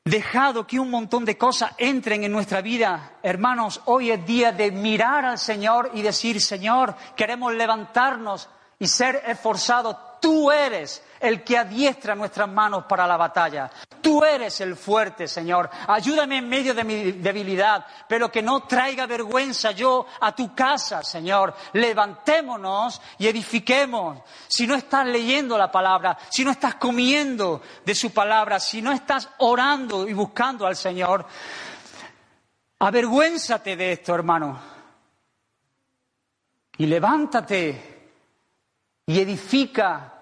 dejado que un montón de cosas entren en nuestra vida, hermanos, hoy es día de mirar al Señor y decir, Señor, queremos levantarnos y ser esforzados. Tú eres el que adiestra nuestras manos para la batalla. Tú eres el fuerte, Señor. Ayúdame en medio de mi debilidad, pero que no traiga vergüenza yo a tu casa, Señor. Levantémonos y edifiquemos. Si no estás leyendo la palabra, si no estás comiendo de su palabra, si no estás orando y buscando al Señor, avergüénzate de esto, hermano. Y levántate y edifica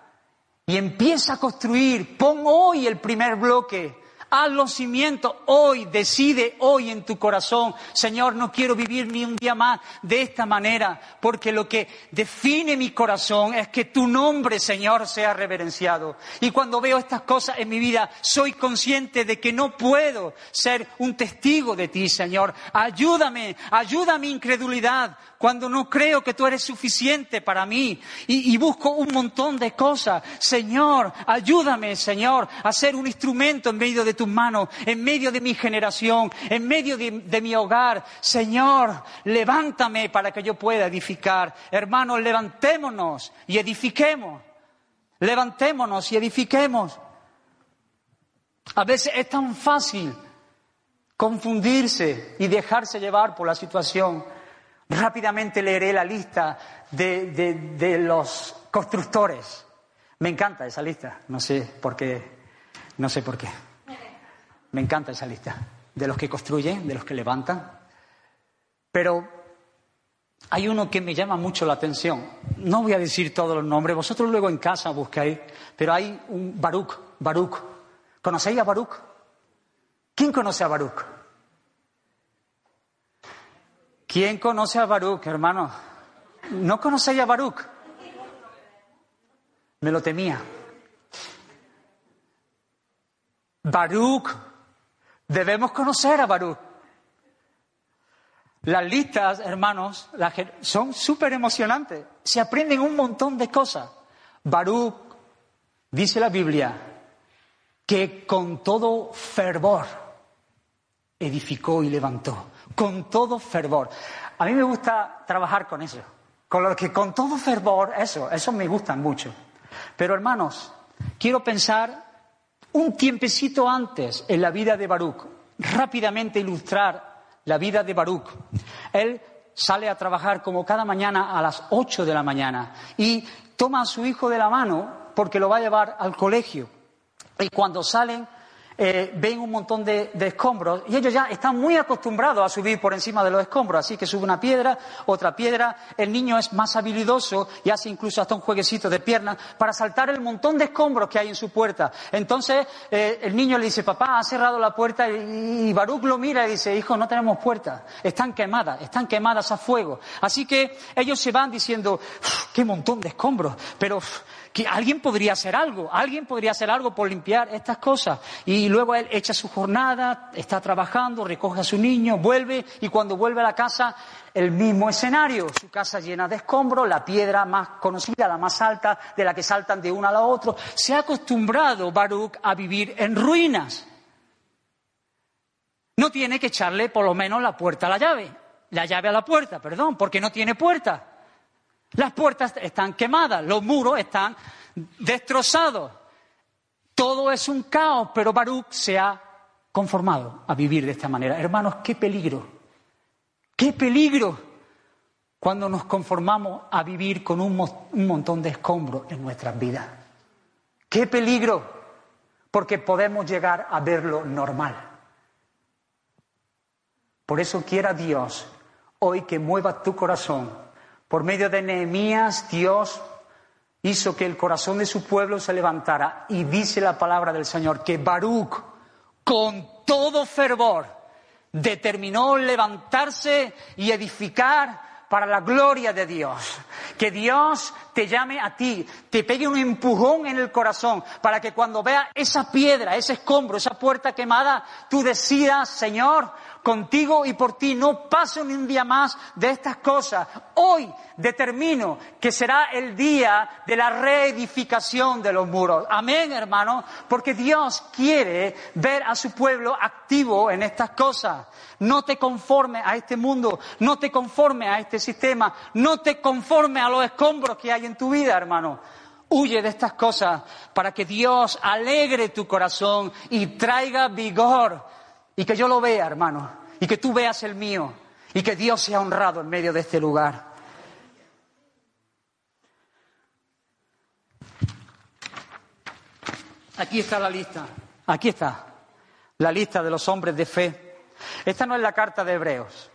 y empieza a construir. Pon hoy el primer bloque. Haz los cimientos hoy, decide hoy en tu corazón, Señor, no quiero vivir ni un día más de esta manera, porque lo que define mi corazón es que tu nombre, Señor, sea reverenciado. Y cuando veo estas cosas en mi vida, soy consciente de que no puedo ser un testigo de ti, Señor. Ayúdame, ayuda a mi incredulidad, cuando no creo que tú eres suficiente para mí y, busco un montón de cosas. Señor, ayúdame, Señor, a ser un instrumento en medio de tus manos, en medio de mi generación, en medio de, mi hogar. Señor, levántame para que yo pueda edificar. Hermanos, levantémonos y edifiquemos. Levantémonos y edifiquemos. A veces es tan fácil confundirse y dejarse llevar por la situación. Rápidamente leeré la lista de, los constructores. Me encanta esa lista, no sé por qué, no sé por qué. Me encanta esa lista de los que construyen, de los que levantan. Pero hay uno que me llama mucho la atención. No voy a decir todos los nombres, vosotros luego en casa buscáis, pero hay un Baruch, Baruch. ¿Conocéis a Baruch? ¿Quién conoce a Baruch? ¿Quién conoce a Baruch, hermano? ¿No conocéis a Baruch? Me lo temía. Baruch, debemos conocer a Baruch. Las listas, hermanos, son súper emocionantes. Se aprenden un montón de cosas. Baruch, dice la Biblia, que con todo fervor edificó y levantó. Con todo fervor. A mí me gusta trabajar con eso. Con lo que con todo fervor, eso, eso me gusta mucho. Pero hermanos, quiero pensar un tiempecito antes en la vida de Baruch, rápidamente ilustrar la vida de Baruch. Él sale a trabajar como cada mañana a las ocho de la mañana y toma a su hijo de la mano porque lo va a llevar al colegio. Y cuando salen eh, ven un montón de, escombros y ellos ya están muy acostumbrados a subir por encima de los escombros, así que sube una piedra, otra piedra, el niño es más habilidoso y hace incluso hasta un jueguecito de piernas para saltar el montón de escombros que hay en su puerta. Entonces eh, el niño le dice, papá, ha cerrado la puerta y, Baruch lo mira y dice, hijo, no tenemos puerta, están quemadas, están quemadas a fuego. Así que ellos se van diciendo, qué montón de escombros, pero que alguien podría hacer algo, alguien podría hacer algo por limpiar estas cosas. Y luego él echa su jornada, está trabajando, recoge a su niño, vuelve y cuando vuelve a la casa, el mismo escenario, su casa llena de escombros, la piedra más conocida, la más alta, de la que saltan de uno a la otro. Se ha acostumbrado Baruch a vivir en ruinas. No tiene que echarle por lo menos la puerta a la llave, la llave a la puerta, perdón, porque no tiene puerta. Las puertas están quemadas, los muros están destrozados. Todo es un caos, pero Baruch se ha conformado a vivir de esta manera. Hermanos, qué peligro, qué peligro cuando nos conformamos a vivir con un, montón de escombros en nuestras vidas. Qué peligro, porque podemos llegar a verlo normal. Por eso quiera Dios hoy que mueva tu corazón por medio de Nehemías, Dios hizo que el corazón de su pueblo se levantara y dice la palabra del Señor que Baruch, con todo fervor, determinó levantarse y edificar para la gloria de Dios. Que Dios te llame a ti, te pegue un empujón en el corazón para que cuando vea esa piedra, ese escombro, esa puerta quemada, tú decidas, Señor, contigo y por ti. No paso ni un día más de estas cosas. Hoy determino que será el día de la reedificación de los muros. Amén, hermano, porque Dios quiere ver a su pueblo activo en estas cosas. No te conforme a este mundo, no te conforme a este sistema, no te conforme a los escombros que hay en tu vida, hermano. Huye de estas cosas para que Dios alegre tu corazón y traiga vigor y que yo lo vea, hermano, y que tú veas el mío, y que Dios sea honrado en medio de este lugar. Aquí está la lista, aquí está, la lista de los hombres de fe. Esta no es la carta de Hebreos,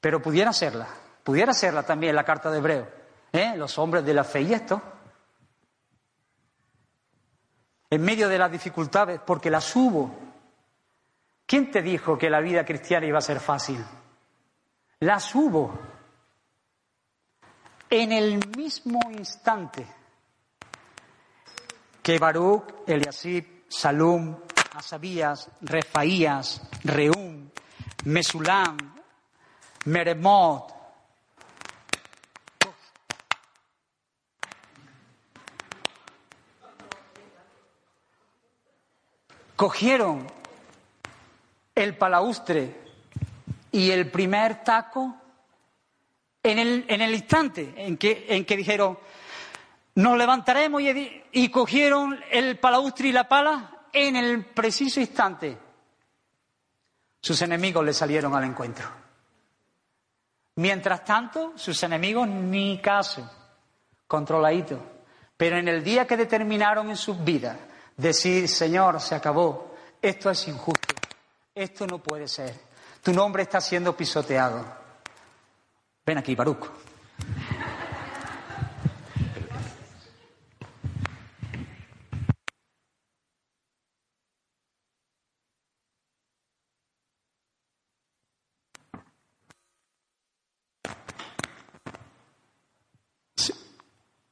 pero pudiera serla, pudiera serla también la carta de Hebreos, ¿eh? los hombres de la fe y esto. En medio de las dificultades, porque las hubo, ¿Quién te dijo que la vida cristiana iba a ser fácil? Las hubo. En el mismo instante que Baruch, Eliasib, Salum, Asabías, Refaías, Reum, Mesulam, Meremot, cogieron el palaustre y el primer taco en el, en el instante en que, en que dijeron, nos levantaremos y, cogieron el palaustre y la pala en el preciso instante. Sus enemigos le salieron al encuentro. Mientras tanto, sus enemigos ni caso, controladito. Pero en el día que determinaron en sus vidas decir, Señor, se acabó, esto es injusto, esto no puede ser. Tu nombre está siendo pisoteado. Ven aquí, Baruco.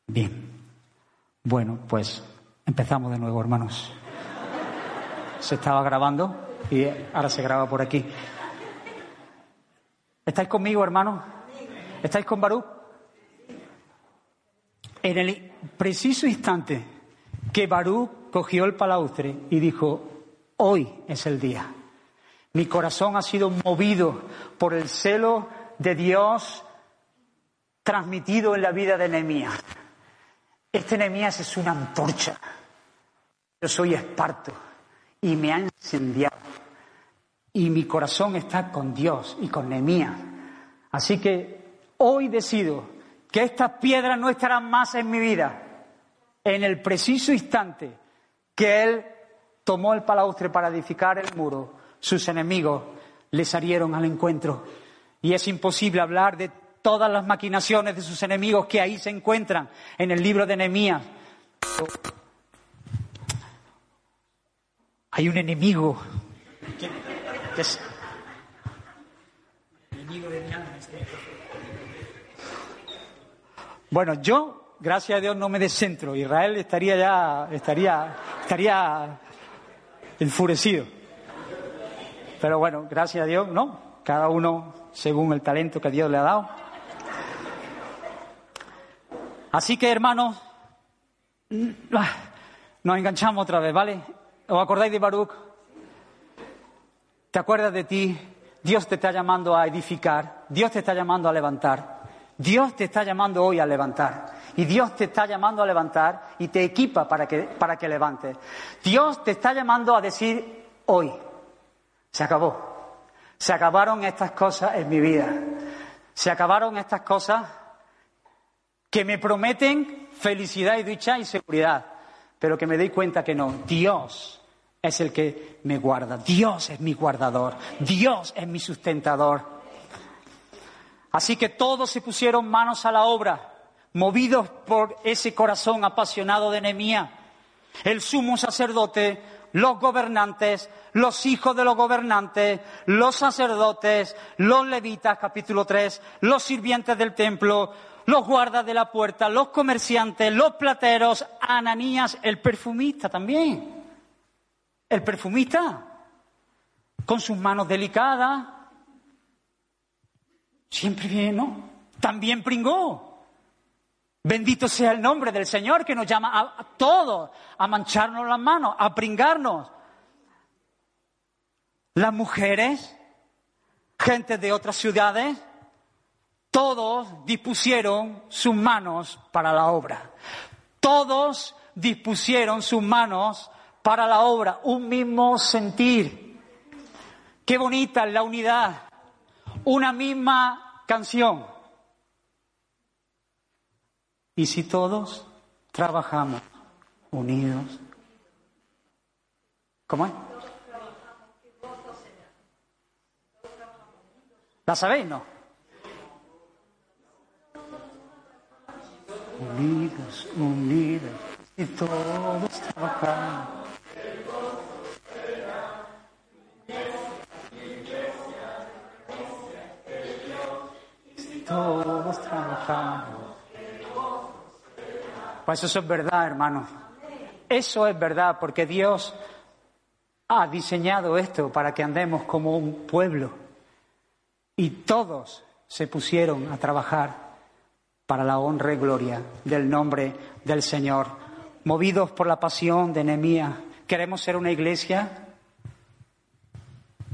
Bien. Bueno, pues empezamos de nuevo, hermanos. ¿Se estaba grabando? Y ahora se graba por aquí. ¿Estáis conmigo, hermanos? ¿Estáis con Barú? En el preciso instante que Barú cogió el palaustre y dijo, hoy es el día. Mi corazón ha sido movido por el celo de Dios transmitido en la vida de Nehemías. Este Nehemías es una antorcha. Yo soy esparto y me ha incendiado. Y mi corazón está con Dios y con Nehemías. Así que hoy decido que estas piedras no estarán más en mi vida. En el preciso instante que Él tomó el palaustre para edificar el muro, sus enemigos le salieron al encuentro. Y es imposible hablar de todas las maquinaciones de sus enemigos que ahí se encuentran en el libro de Nehemías. Hay un enemigo Bueno, yo, gracias a Dios, no me descentro. Israel estaría ya, estaría, estaría enfurecido. Pero bueno, gracias a Dios, ¿no? Cada uno según el talento que Dios le ha dado. Así que, hermanos, nos enganchamos otra vez, ¿vale? ¿Os acordáis de Baruch? ¿Te acuerdas de ti? Dios te está llamando a edificar, Dios te está llamando a levantar, Dios te está llamando hoy a levantar. Y Dios te está llamando a levantar y te equipa para que, para que levantes. Dios te está llamando a decir hoy, se acabó. Se acabaron estas cosas en mi vida. Se acabaron estas cosas que me prometen felicidad y dicha y seguridad, pero que me doy cuenta que no. Dios es el que me guarda, Dios es mi guardador, Dios es mi sustentador. Así que todos se pusieron manos a la obra, movidos por ese corazón apasionado de Nehemías. El sumo sacerdote, los gobernantes, los hijos de los gobernantes, los sacerdotes, los levitas, capítulo 3, los sirvientes del templo, los guardas de la puerta, los comerciantes, los plateros, Ananías, el perfumista también. El perfumista, con sus manos delicadas, siempre viene, ¿no? También pringó. Bendito sea el nombre del Señor que nos llama a, todos a mancharnos las manos, a pringarnos. Las mujeres, gente de otras ciudades, todos dispusieron sus manos para la obra. Todos dispusieron sus manos para la obra. Un mismo sentir. Qué bonita la unidad. Una misma canción. ¿Y si todos trabajamos unidos? ¿Cómo es? ¿La sabéis, no? unidos, unidos, y todos trabajando. Pues eso es verdad, hermano. Eso es verdad, porque Dios ha diseñado esto para que andemos como un pueblo. Y todos se pusieron a trabajar para la honra y gloria del nombre del Señor. Movidos por la pasión de Nehemías, ¿queremos ser una iglesia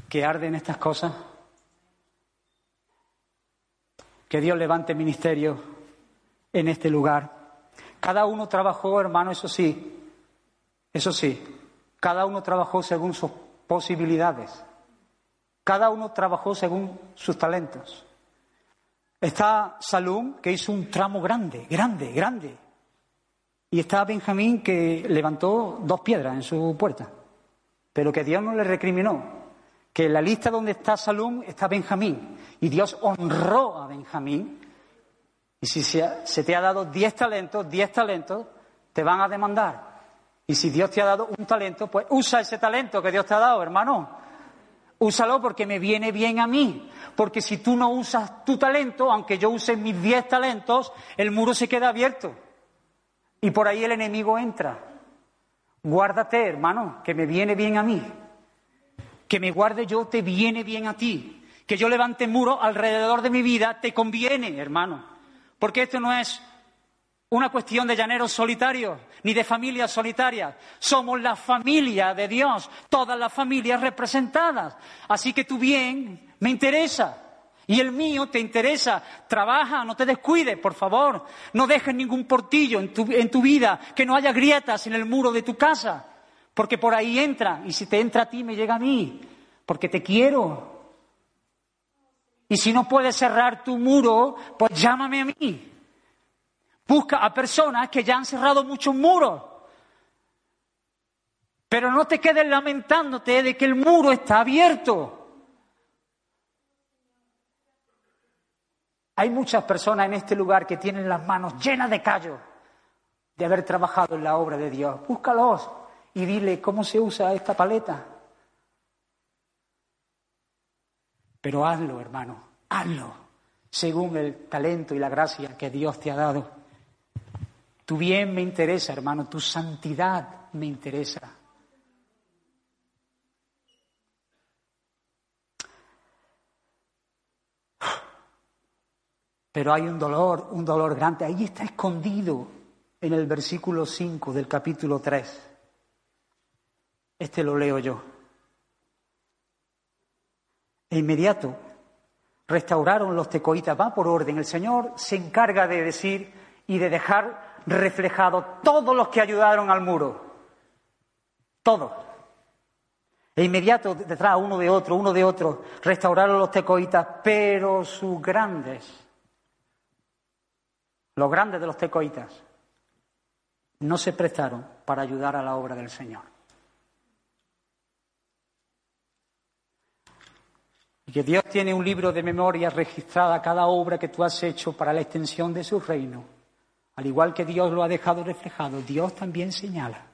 que arde en estas cosas? Que Dios levante ministerio en este lugar. Cada uno trabajó, hermano, eso sí, eso sí, cada uno trabajó según sus posibilidades. Cada uno trabajó según sus talentos. Está Salum, que hizo un tramo grande, grande, grande. Y está Benjamín, que levantó dos piedras en su puerta. Pero que Dios no le recriminó. Que en la lista donde está Salum está Benjamín. Y Dios honró a Benjamín. Y si se te ha dado diez talentos, diez talentos, te van a demandar. Y si Dios te ha dado un talento, pues usa ese talento que Dios te ha dado, hermano. Úsalo porque me viene bien a mí. Porque si tú no usas tu talento, aunque yo use mis diez talentos, el muro se queda abierto. Y por ahí el enemigo entra. Guárdate, hermano, que me viene bien a mí. Que me guarde yo te viene bien a ti. Que yo levante muro alrededor de mi vida te conviene, hermano. Porque esto no es una cuestión de llaneros solitarios, ni de familias solitarias. Somos la familia de Dios, todas las familias representadas. Así que tu bien me interesa. Y el mío te interesa. Trabaja, no te descuides, por favor. No dejes ningún portillo en tu, en tu vida, que no haya grietas en el muro de tu casa. Porque por ahí entra. Y si te entra a ti, me llega a mí. Porque te quiero. Y si no puedes cerrar tu muro, pues llámame a mí. Busca a personas que ya han cerrado muchos muros. Pero no te quedes lamentándote de que el muro está abierto. Hay muchas personas en este lugar que tienen las manos llenas de callos de haber trabajado en la obra de Dios. Búscalos y dile cómo se usa esta paleta. Pero hazlo, hermano, hazlo, según el talento y la gracia que Dios te ha dado. Tu bien me interesa, hermano, tu santidad me interesa. Pero hay un dolor, un dolor grande. Ahí está escondido en el versículo 5 del capítulo 3. Este lo leo yo. E inmediato restauraron los tecoitas. Va por orden. El Señor se encarga de decir y de dejar reflejado todos los que ayudaron al muro. Todos. E inmediato detrás uno de otro, uno de otro, restauraron los tecoitas, pero sus grandes, los grandes de los tecoitas, no se prestaron para ayudar a la obra del Señor. Y que Dios tiene un libro de memoria registrada cada obra que tú has hecho para la extensión de su reino. Al igual que Dios lo ha dejado reflejado, Dios también señala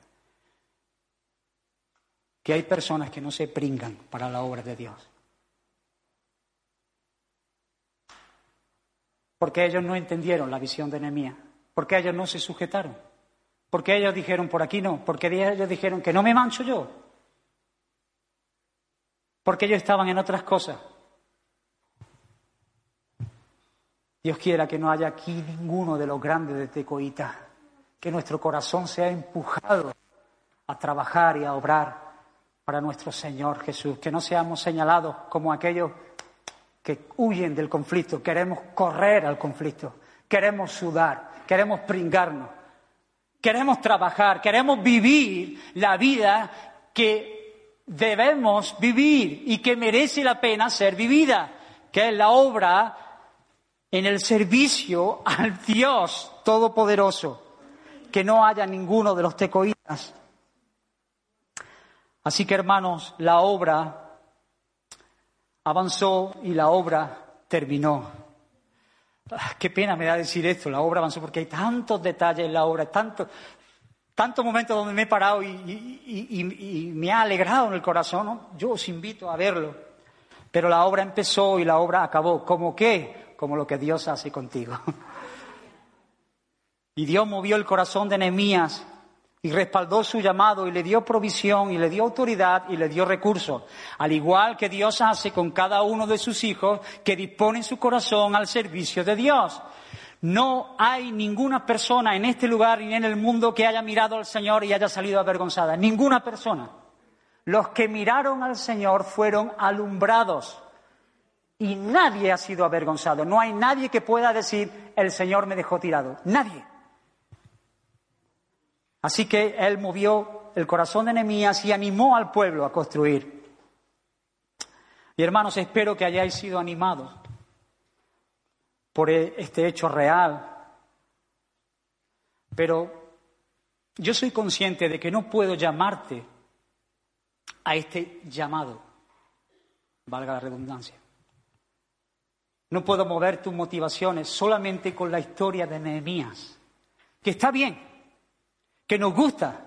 que hay personas que no se pringan para la obra de Dios. Porque ellos no entendieron la visión de Nehemías, porque ellos no se sujetaron, porque ellos dijeron por aquí no, porque ellos dijeron que no me mancho yo, porque ellos estaban en otras cosas. Dios quiera que no haya aquí ninguno de los grandes de Tecoita, que nuestro corazón sea empujado a trabajar y a obrar para nuestro Señor Jesús, que no seamos señalados como aquellos que huyen del conflicto, queremos correr al conflicto, queremos sudar, queremos pringarnos, queremos trabajar, queremos vivir la vida que debemos vivir y que merece la pena ser vivida, que es la obra en el servicio al Dios Todopoderoso, que no haya ninguno de los tecoítas. Así que hermanos, la obra avanzó y la obra terminó. Ah, qué pena me da decir esto, la obra avanzó porque hay tantos detalles en la obra, tantos tanto momentos donde me he parado y, me ha alegrado en el corazón. Yo os invito a verlo. Pero la obra empezó y la obra acabó. ¿Cómo qué? como lo que Dios hace contigo. Y Dios movió el corazón de Nehemías y respaldó su llamado y le dio provisión y le dio autoridad y le dio recursos, al igual que Dios hace con cada uno de sus hijos que disponen su corazón al servicio de Dios. No hay ninguna persona en este lugar ni en el mundo que haya mirado al Señor y haya salido avergonzada. Ninguna persona. Los que miraron al Señor fueron alumbrados. Y nadie ha sido avergonzado. No hay nadie que pueda decir, el Señor me dejó tirado. Nadie. Así que él movió el corazón de Nehemías y animó al pueblo a construir. Y hermanos, espero que hayáis sido animados por e-, este hecho real. Pero yo soy consciente de que no puedo llamarte a este llamado, valga la redundancia. No puedo mover tus motivaciones solamente con la historia de Nehemías, que está bien, que nos gusta,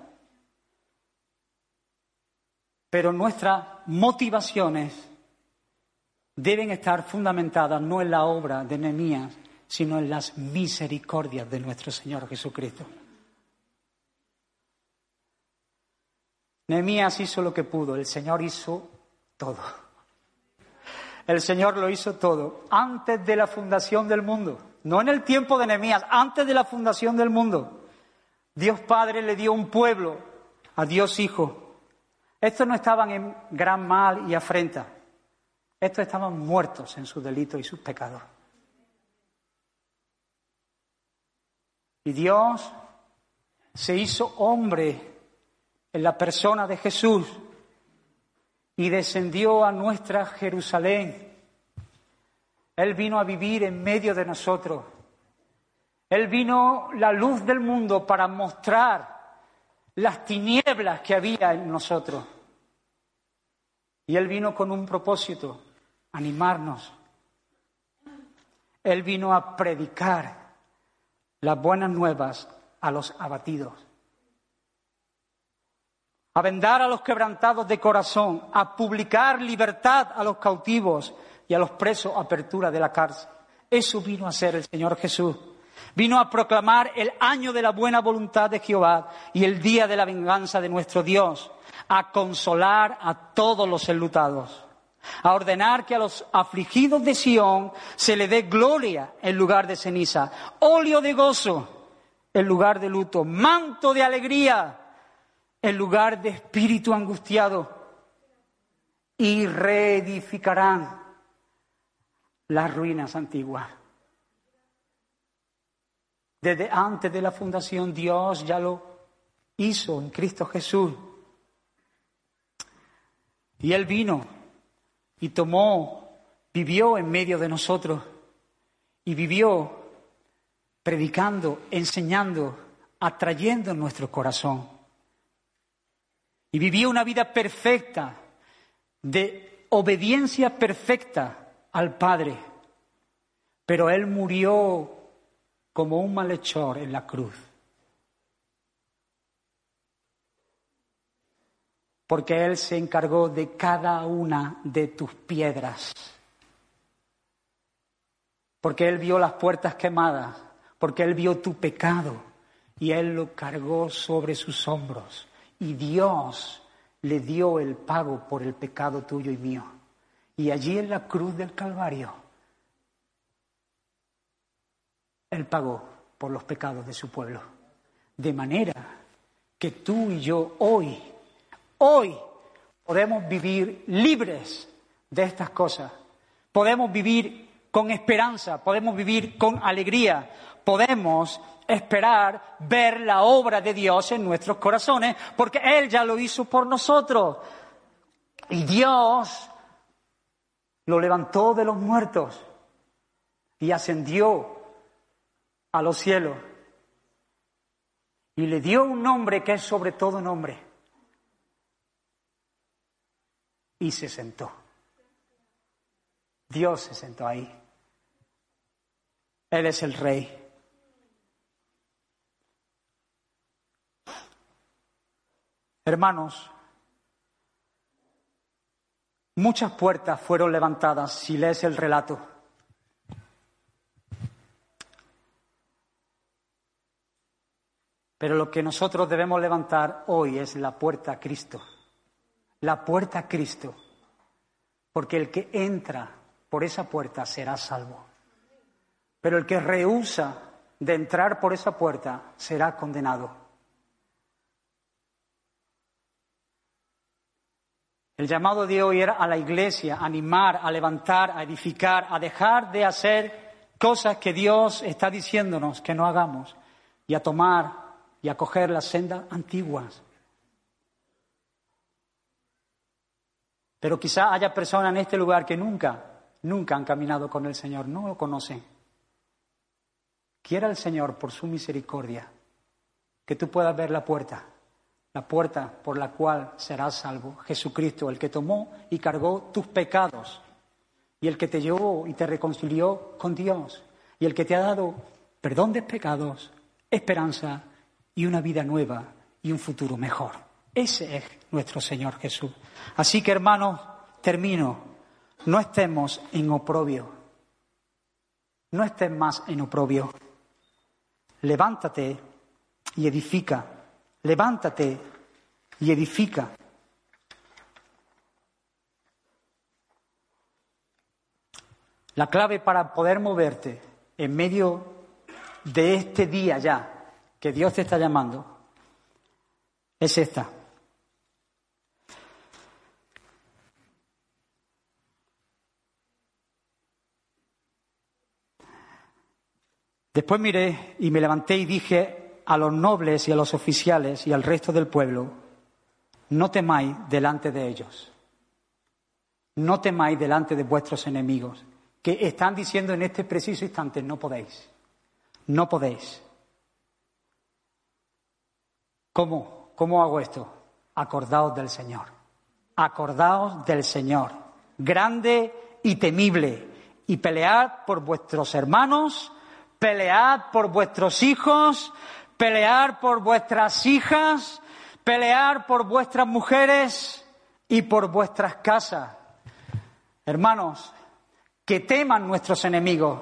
pero nuestras motivaciones deben estar fundamentadas no en la obra de Nehemías, sino en las misericordias de nuestro Señor Jesucristo. Nehemías hizo lo que pudo, el Señor hizo todo. El Señor lo hizo todo antes de la fundación del mundo, no en el tiempo de Nehemías, antes de la fundación del mundo. Dios Padre le dio un pueblo a Dios Hijo. Estos no estaban en gran mal y afrenta. Estos estaban muertos en sus delitos y sus pecados. Y Dios se hizo hombre en la persona de Jesús y descendió a nuestra Jerusalén. Él vino a vivir en medio de nosotros. Él vino la luz del mundo para mostrar las tinieblas que había en nosotros. Y Él vino con un propósito, animarnos. Él vino a predicar las buenas nuevas a los abatidos, a vendar a los quebrantados de corazón, a publicar libertad a los cautivos y a los presos apertura de la cárcel. Eso vino a ser el Señor Jesús. Vino a proclamar el año de la buena voluntad de Jehová y el día de la venganza de nuestro Dios, a consolar a todos los enlutados, a ordenar que a los afligidos de Sión se le dé gloria en lugar de ceniza, óleo de gozo en lugar de luto, manto de alegría en lugar de espíritu angustiado, y reedificarán las ruinas antiguas. Desde antes de la fundación Dios ya lo hizo en Cristo Jesús. Y Él vino y tomó, vivió en medio de nosotros y vivió predicando, enseñando, atrayendo en nuestro corazón. Y vivió una vida perfecta, de obediencia perfecta al Padre. Pero Él murió como un malhechor en la cruz. Porque Él se encargó de cada una de tus piedras. Porque Él vio las puertas quemadas porque Él vio tu pecado y Él lo cargó sobre sus hombros. Y Dios le dio el pago por el pecado tuyo y mío. Y allí en la cruz del Calvario, Él pagó por los pecados de su pueblo. De manera que tú y yo hoy, hoy podemos vivir libres de estas cosas. Podemos vivir con esperanza, podemos vivir con alegría, podemos esperar ver la obra de Dios en nuestros corazones, porque Él ya lo hizo por nosotros. Y Dios lo levantó de los muertos y ascendió a los cielos. Y le dio un nombre que es sobre todo nombre. Y se sentó. Dios se sentó ahí. Él es el rey. Hermanos, muchas puertas fueron levantadas si lees el relato. Pero lo que nosotros debemos levantar hoy es la puerta a Cristo. La puerta a Cristo. Porque el que entra por esa puerta será salvo. Pero el que rehúsa de entrar por esa puerta será condenado. El llamado de hoy era a la iglesia, a animar, a levantar, a edificar, a dejar de hacer cosas que Dios está diciéndonos que no hagamos y a tomar y a coger las sendas antiguas. Pero quizá haya personas en este lugar que nunca, nunca han caminado con el Señor, no lo conocen. Quiera el Señor, por su misericordia, que tú puedas ver la puerta la puerta por la cual serás salvo. Jesucristo, el que tomó y cargó tus pecados, y el que te llevó y te reconcilió con Dios, y el que te ha dado perdón de pecados, esperanza y una vida nueva y un futuro mejor. Ese es nuestro Señor Jesús. Así que, hermanos, termino. No estemos en oprobio. No estés más en oprobio. Levántate y edifica. Levántate y edifica. La clave para poder moverte en medio de este día ya que Dios te está llamando es esta. Después miré y me levanté y dije a los nobles y a los oficiales y al resto del pueblo, no temáis delante de ellos, no temáis delante de vuestros enemigos, que están diciendo en este preciso instante, no podéis, no podéis. ¿Cómo? ¿Cómo hago esto? Acordaos del Señor, acordaos del Señor, grande y temible, y pelead por vuestros hermanos, pelead por vuestros hijos, pelear por vuestras hijas, pelear por vuestras mujeres y por vuestras casas. Hermanos, que teman nuestros enemigos,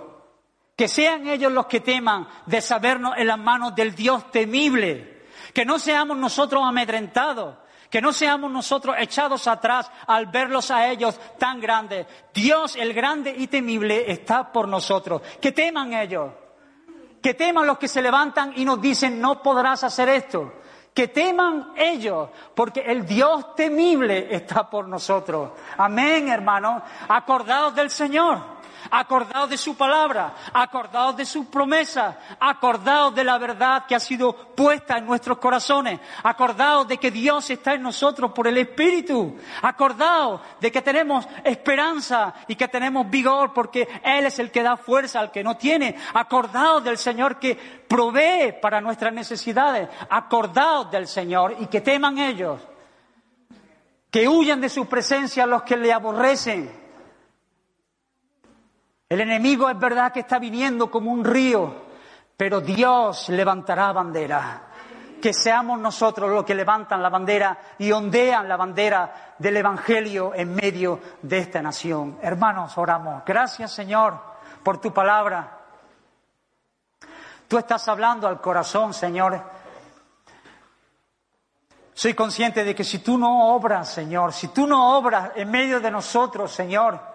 que sean ellos los que teman de sabernos en las manos del Dios temible, que no seamos nosotros amedrentados, que no seamos nosotros echados atrás al verlos a ellos tan grandes. Dios, el grande y temible, está por nosotros. Que teman ellos que teman los que se levantan y nos dicen no podrás hacer esto. Que teman ellos, porque el Dios temible está por nosotros. Amén, hermanos. Acordaos del Señor acordaos de su palabra, acordaos de su promesa, acordaos de la verdad que ha sido puesta en nuestros corazones, acordaos de que Dios está en nosotros por el Espíritu, acordaos de que tenemos esperanza y que tenemos vigor porque Él es el que da fuerza al que no tiene, acordaos del Señor que provee para nuestras necesidades, acordaos del Señor y que teman ellos, que huyan de su presencia los que le aborrecen el enemigo es verdad que está viniendo como un río, pero Dios levantará bandera. Que seamos nosotros los que levantan la bandera y ondean la bandera del Evangelio en medio de esta nación. Hermanos, oramos. Gracias Señor por tu palabra. Tú estás hablando al corazón, Señor. Soy consciente de que si tú no obras, Señor, si tú no obras en medio de nosotros, Señor,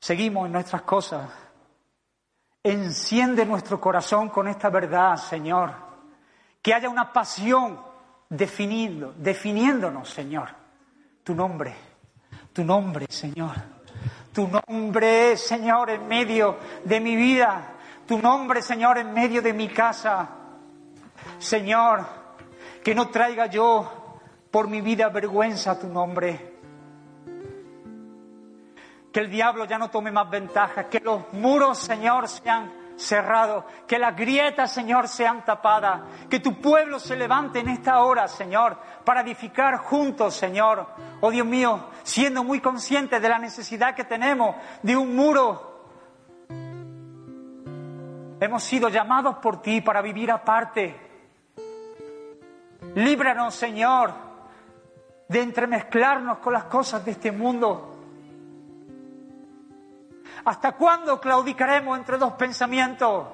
seguimos en nuestras cosas. Enciende nuestro corazón con esta verdad, Señor. Que haya una pasión definiendo, definiéndonos, Señor. Tu nombre, tu nombre, Señor. Tu nombre, Señor, en medio de mi vida. Tu nombre, Señor, en medio de mi casa. Señor, que no traiga yo por mi vida vergüenza tu nombre que el diablo ya no tome más ventaja, que los muros, Señor, sean cerrados, que las grietas, Señor, sean tapadas, que tu pueblo se levante en esta hora, Señor, para edificar juntos, Señor. Oh Dios mío, siendo muy conscientes de la necesidad que tenemos de un muro. Hemos sido llamados por ti para vivir aparte. Líbranos, Señor, de entremezclarnos con las cosas de este mundo ¿Hasta cuándo claudicaremos entre dos pensamientos?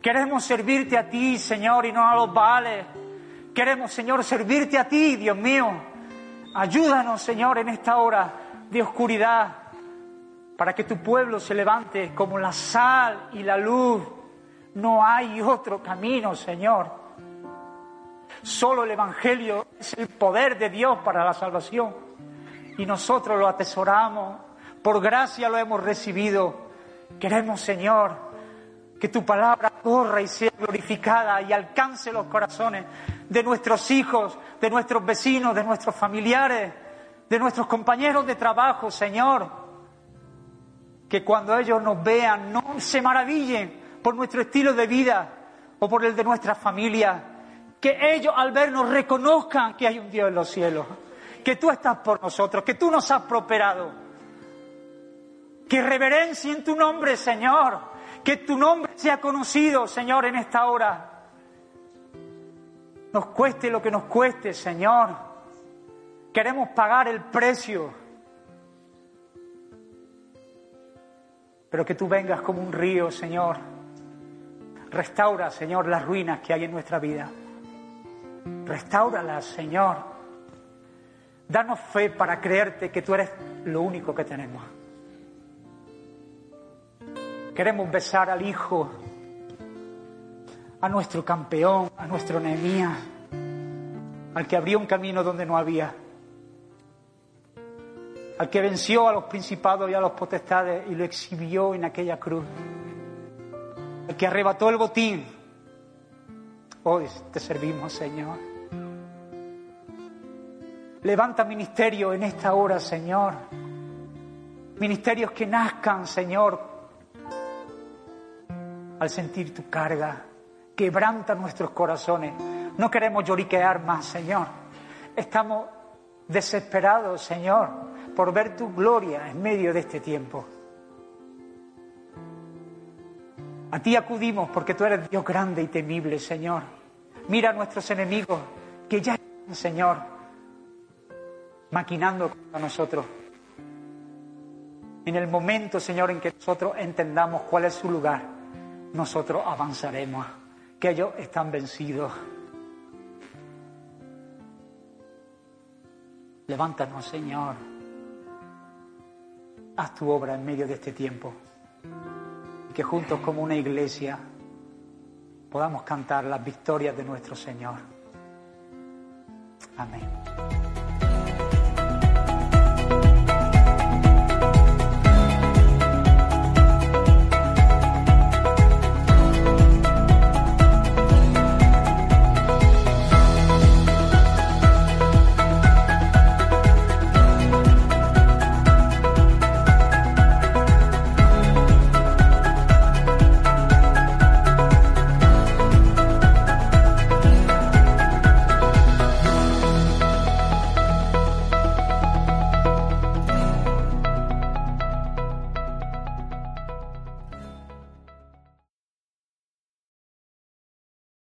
Queremos servirte a ti, Señor, y no a los Baales. Queremos, Señor, servirte a ti, Dios mío. Ayúdanos, Señor, en esta hora de oscuridad, para que tu pueblo se levante como la sal y la luz. No hay otro camino, Señor. Solo el Evangelio es el poder de Dios para la salvación. Y nosotros lo atesoramos por gracia lo hemos recibido. Queremos, Señor, que tu palabra corra y sea glorificada y alcance los corazones de nuestros hijos, de nuestros vecinos, de nuestros familiares, de nuestros compañeros de trabajo, Señor. Que cuando ellos nos vean no se maravillen por nuestro estilo de vida o por el de nuestra familia. Que ellos al vernos reconozcan que hay un Dios en los cielos, que tú estás por nosotros, que tú nos has prosperado que reverencien tu nombre, Señor. Que tu nombre sea conocido, Señor, en esta hora. Nos cueste lo que nos cueste, Señor. Queremos pagar el precio. Pero que tú vengas como un río, Señor. Restaura, Señor, las ruinas que hay en nuestra vida. Restáuralas, Señor. Danos fe para creerte que tú eres lo único que tenemos. Queremos besar al Hijo, a nuestro campeón, a nuestro Nehemías, al que abrió un camino donde no había, al que venció a los principados y a los potestades y lo exhibió en aquella cruz, al que arrebató el botín. Hoy te servimos, Señor. Levanta ministerio en esta hora, Señor. Ministerios que nazcan, Señor, al sentir tu carga. Quebranta nuestros corazones. No queremos lloriquear más, Señor. Estamos desesperados, Señor, por ver tu gloria en medio de este tiempo. A ti acudimos porque tú eres Dios grande y temible, Señor. Mira a nuestros enemigos que ya, Señor, maquinando contra nosotros. En el momento, Señor, en que nosotros entendamos cuál es su lugar, nosotros avanzaremos, que ellos están vencidos. Levántanos, Señor. Haz tu obra en medio de este tiempo. Que juntos como una iglesia podamos cantar las victorias de nuestro Señor. Amén.